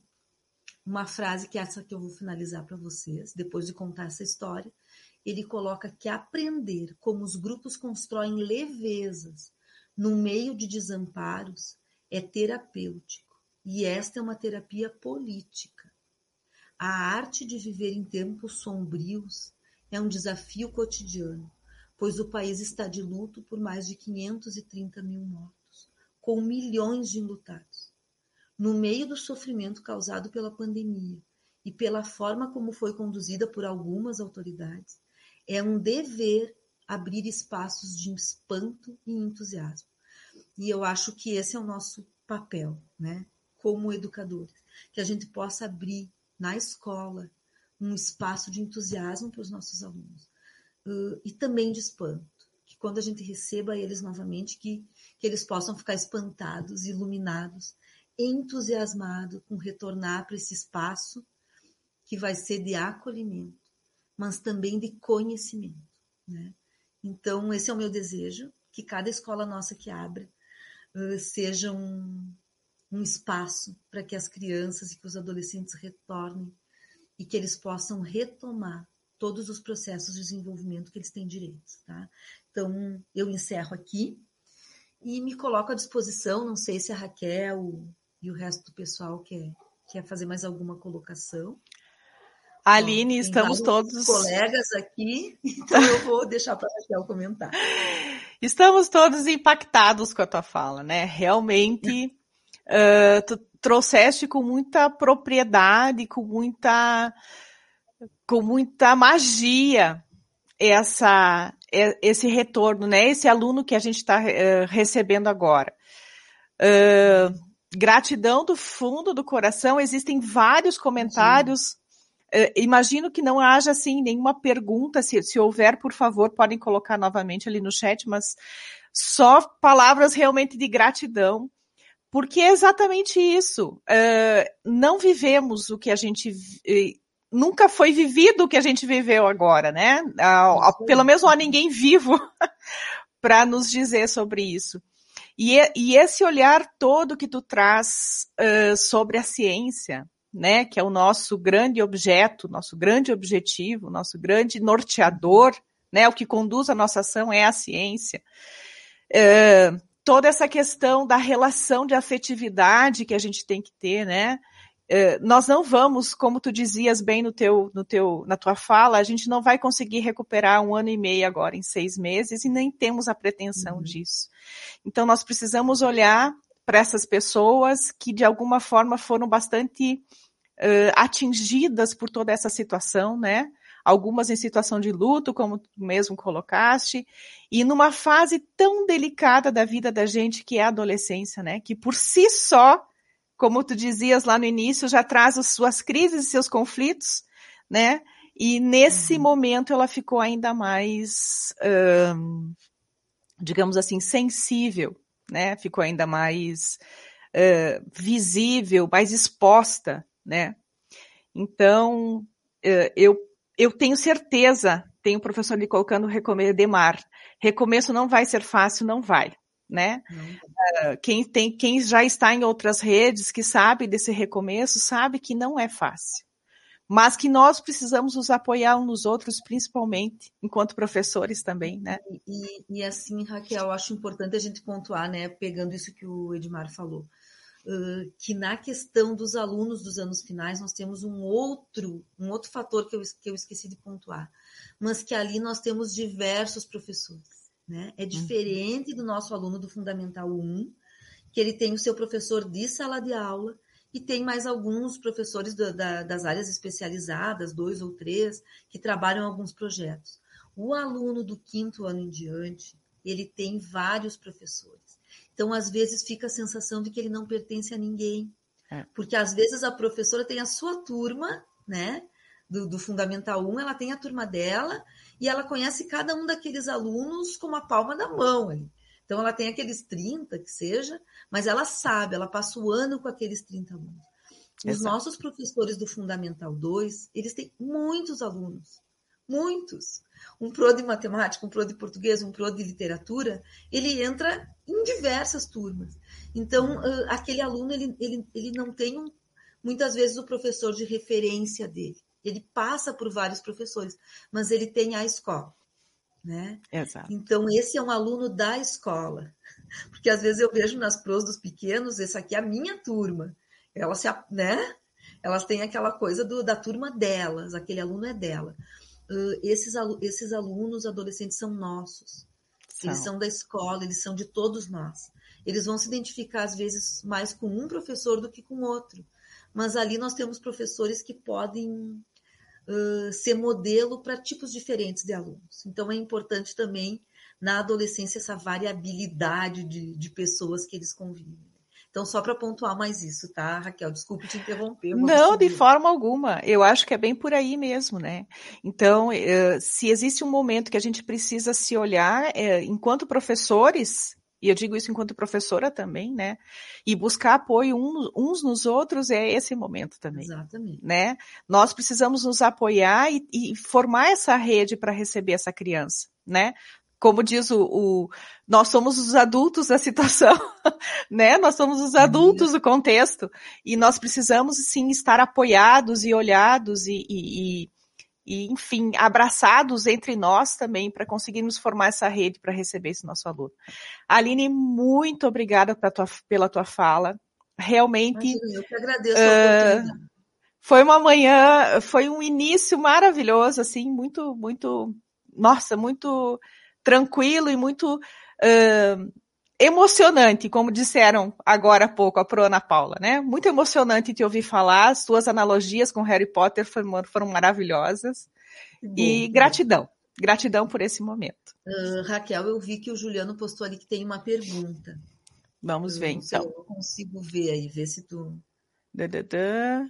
uma frase que é essa que eu vou finalizar para vocês, depois de contar essa história. Ele coloca que aprender como os grupos constroem levezas no meio de desamparos é terapêutico e esta é uma terapia política. A arte de viver em tempos sombrios é um desafio cotidiano, pois o país está de luto por mais de 530 mil mortos, com milhões de enlutados. No meio do sofrimento causado pela pandemia e pela forma como foi conduzida por algumas autoridades, é um dever abrir espaços de espanto e entusiasmo. E eu acho que esse é o nosso papel, né? Como educadores, que a gente possa abrir na escola um espaço de entusiasmo para os nossos alunos uh, e também de espanto, que quando a gente receba eles novamente, que, que eles possam ficar espantados, iluminados, entusiasmados com retornar para esse espaço que vai ser de acolhimento, mas também de conhecimento, né? Então esse é o meu desejo, que cada escola nossa que abra uh, seja um, um espaço para que as crianças e que os adolescentes retornem e que eles possam retomar todos os processos de desenvolvimento que eles têm direitos. Tá? Então, eu encerro aqui e me coloco à disposição. Não sei se a Raquel e o resto do pessoal quer, quer fazer mais alguma colocação. Aline, estamos todos. colegas aqui, então eu vou deixar para a Raquel comentar. Estamos todos impactados com a tua fala, né? Realmente, uh, tu trouxeste com muita propriedade, com muita com muita magia essa esse retorno, né? Esse aluno que a gente está uh, recebendo agora. Uh, gratidão do fundo do coração. Existem vários comentários. Uh, imagino que não haja assim nenhuma pergunta. Se, se houver, por favor, podem colocar novamente ali no chat, mas só palavras realmente de gratidão porque é exatamente isso. Uh, não vivemos o que a gente nunca foi vivido o que a gente viveu agora, né? Pelo menos não há ninguém vivo para nos dizer sobre isso. E, e, esse olhar todo que tu traz uh, sobre a ciência, né, que é o nosso grande objeto, nosso grande objetivo, nosso grande norteador, né, o que conduz a nossa ação é a ciência. Uh, toda essa questão da relação de afetividade que a gente tem que ter, né? É, nós não vamos, como tu dizias bem no teu, no teu, na tua fala, a gente não vai conseguir recuperar um ano e meio agora em seis meses e nem temos a pretensão uhum. disso. Então nós precisamos olhar para essas pessoas que de alguma forma foram bastante uh, atingidas por toda essa situação, né? algumas em situação de luto, como tu mesmo colocaste, e numa fase tão delicada da vida da gente que é a adolescência, né? Que por si só, como tu dizias lá no início, já traz as suas crises e seus conflitos, né? E nesse uhum. momento ela ficou ainda mais, hum, digamos assim, sensível, né? Ficou ainda mais uh, visível, mais exposta, né? Então, uh, eu eu tenho certeza, tem o professor ali colocando recomeço, Demar, recomeço não vai ser fácil, não vai, né? Não. Uh, quem tem, quem já está em outras redes, que sabe desse recomeço, sabe que não é fácil. Mas que nós precisamos nos apoiar uns nos outros, principalmente, enquanto professores também, né? E, e assim, Raquel, acho importante a gente pontuar, né, pegando isso que o Edmar falou que na questão dos alunos dos anos finais nós temos um outro, um outro fator que eu, que eu esqueci de pontuar, mas que ali nós temos diversos professores. Né? É uhum. diferente do nosso aluno do Fundamental 1, que ele tem o seu professor de sala de aula e tem mais alguns professores do, da, das áreas especializadas, dois ou três, que trabalham alguns projetos. O aluno do quinto ano em diante, ele tem vários professores. Então, às vezes, fica a sensação de que ele não pertence a ninguém. É. Porque às vezes a professora tem a sua turma, né? Do, do, Fundamental 1, ela tem a turma dela e ela conhece cada um daqueles alunos com a palma da mão. Ali. Então, ela tem aqueles 30, que seja, mas ela sabe, ela passa o ano com aqueles 30 alunos. Os Exato. nossos professores do Fundamental 2, eles têm muitos alunos, muitos um pro de matemática, um pro de português, um pro de literatura, ele entra em diversas turmas. Então, uh, aquele aluno, ele, ele, ele não tem, um, muitas vezes, o professor de referência dele. Ele passa por vários professores, mas ele tem a escola. Né? Exato. Então, esse é um aluno da escola. Porque às vezes eu vejo nas pros dos pequenos, essa aqui é a minha turma. Elas, se, né? Elas têm aquela coisa do, da turma delas, aquele aluno é dela. uh, esses, esses alunos, adolescentes, são nossos. São. Eles são da escola, eles são de todos nós. Eles vão se identificar, às vezes, mais com um professor do que com outro. Mas ali nós temos professores que podem uh, ser modelo para tipos diferentes de alunos. Então, é importante também, na adolescência, essa variabilidade de, de pessoas que eles convivem. Então, só para pontuar mais isso, tá, Raquel? Desculpe te interromper. Não, de forma alguma. Eu acho que é bem por aí mesmo, né? Então, se existe um momento que a gente precisa se olhar, enquanto professores, e eu digo isso enquanto professora também, né? E buscar apoio uns nos outros é esse momento também. Exatamente. Né? Nós precisamos nos apoiar e, e formar essa rede para receber essa criança, né? como diz o, o, nós somos os adultos da situação, né? Nós somos os adultos do contexto e nós precisamos sim estar apoiados e olhados e, e, e enfim, abraçados entre nós também para conseguirmos formar essa rede para receber esse nosso aluno. Aline, muito obrigada pela tua, pela tua fala. Realmente. Imagina, eu que agradeço uh, Foi uma manhã, foi um início maravilhoso, assim, muito, muito, nossa, muito tranquilo e muito uh, emocionante, como disseram agora há pouco a Pro Ana Paula, né? Muito emocionante te ouvir falar, as tuas analogias com Harry Potter foram, foram maravilhosas. Bom, e gratidão, gratidão por esse momento. Uh, Raquel, eu vi que o Juliano postou ali que tem uma pergunta. Vamos ver, então. eu consigo ver aí, ver se tu. Da, da, da.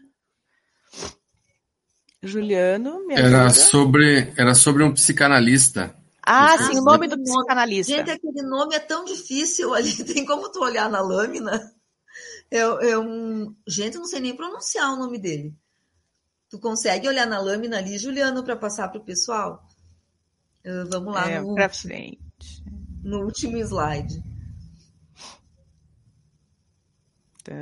Juliano, me era sobre Era sobre um psicanalista. Ah, sim, o nome do psicanalista. Gente, aquele nome é tão difícil ali, tem como tu olhar na lâmina? É, é um... Gente, eu não sei nem pronunciar o nome dele. Tu consegue olhar na lâmina ali, Juliano, para passar para o pessoal? Uh, vamos lá é, no, pra frente. no último slide. Tá.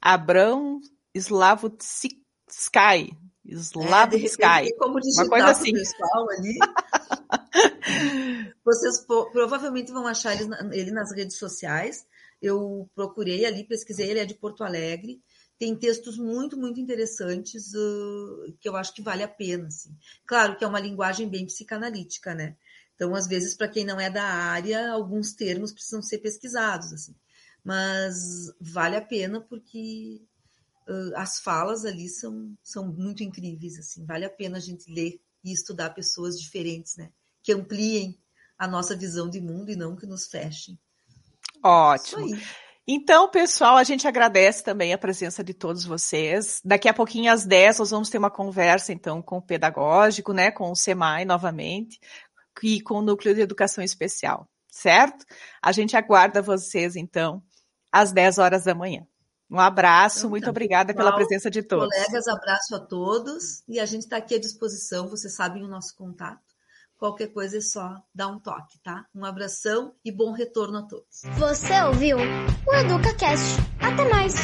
Abrão Slavutskay. Slavsky. É, como digitar Uma coisa assim. pessoal ali. Vocês provavelmente vão achar ele nas redes sociais. Eu procurei ali, pesquisei, ele é de Porto Alegre. Tem textos muito, muito interessantes uh, que eu acho que vale a pena. Assim. Claro que é uma linguagem bem psicanalítica, né? Então, às vezes, para quem não é da área, alguns termos precisam ser pesquisados, assim. Mas vale a pena porque uh, as falas ali são, são muito incríveis, assim, vale a pena a gente ler e estudar pessoas diferentes, né? Que ampliem a nossa visão de mundo e não que nos fechem. Ótimo. Então, pessoal, a gente agradece também a presença de todos vocês. Daqui a pouquinho, às 10, nós vamos ter uma conversa, então, com o pedagógico, né, com o SEMAI novamente, e com o Núcleo de Educação Especial, certo? A gente aguarda vocês, então, às 10 horas da manhã. Um abraço, então, muito tá, obrigada pessoal, pela presença de todos. Colegas, abraço a todos e a gente está aqui à disposição, vocês sabem o nosso contato. Qualquer coisa é só dar um toque, tá? Um abração e bom retorno a todos. Você ouviu o EducaCast. Até mais!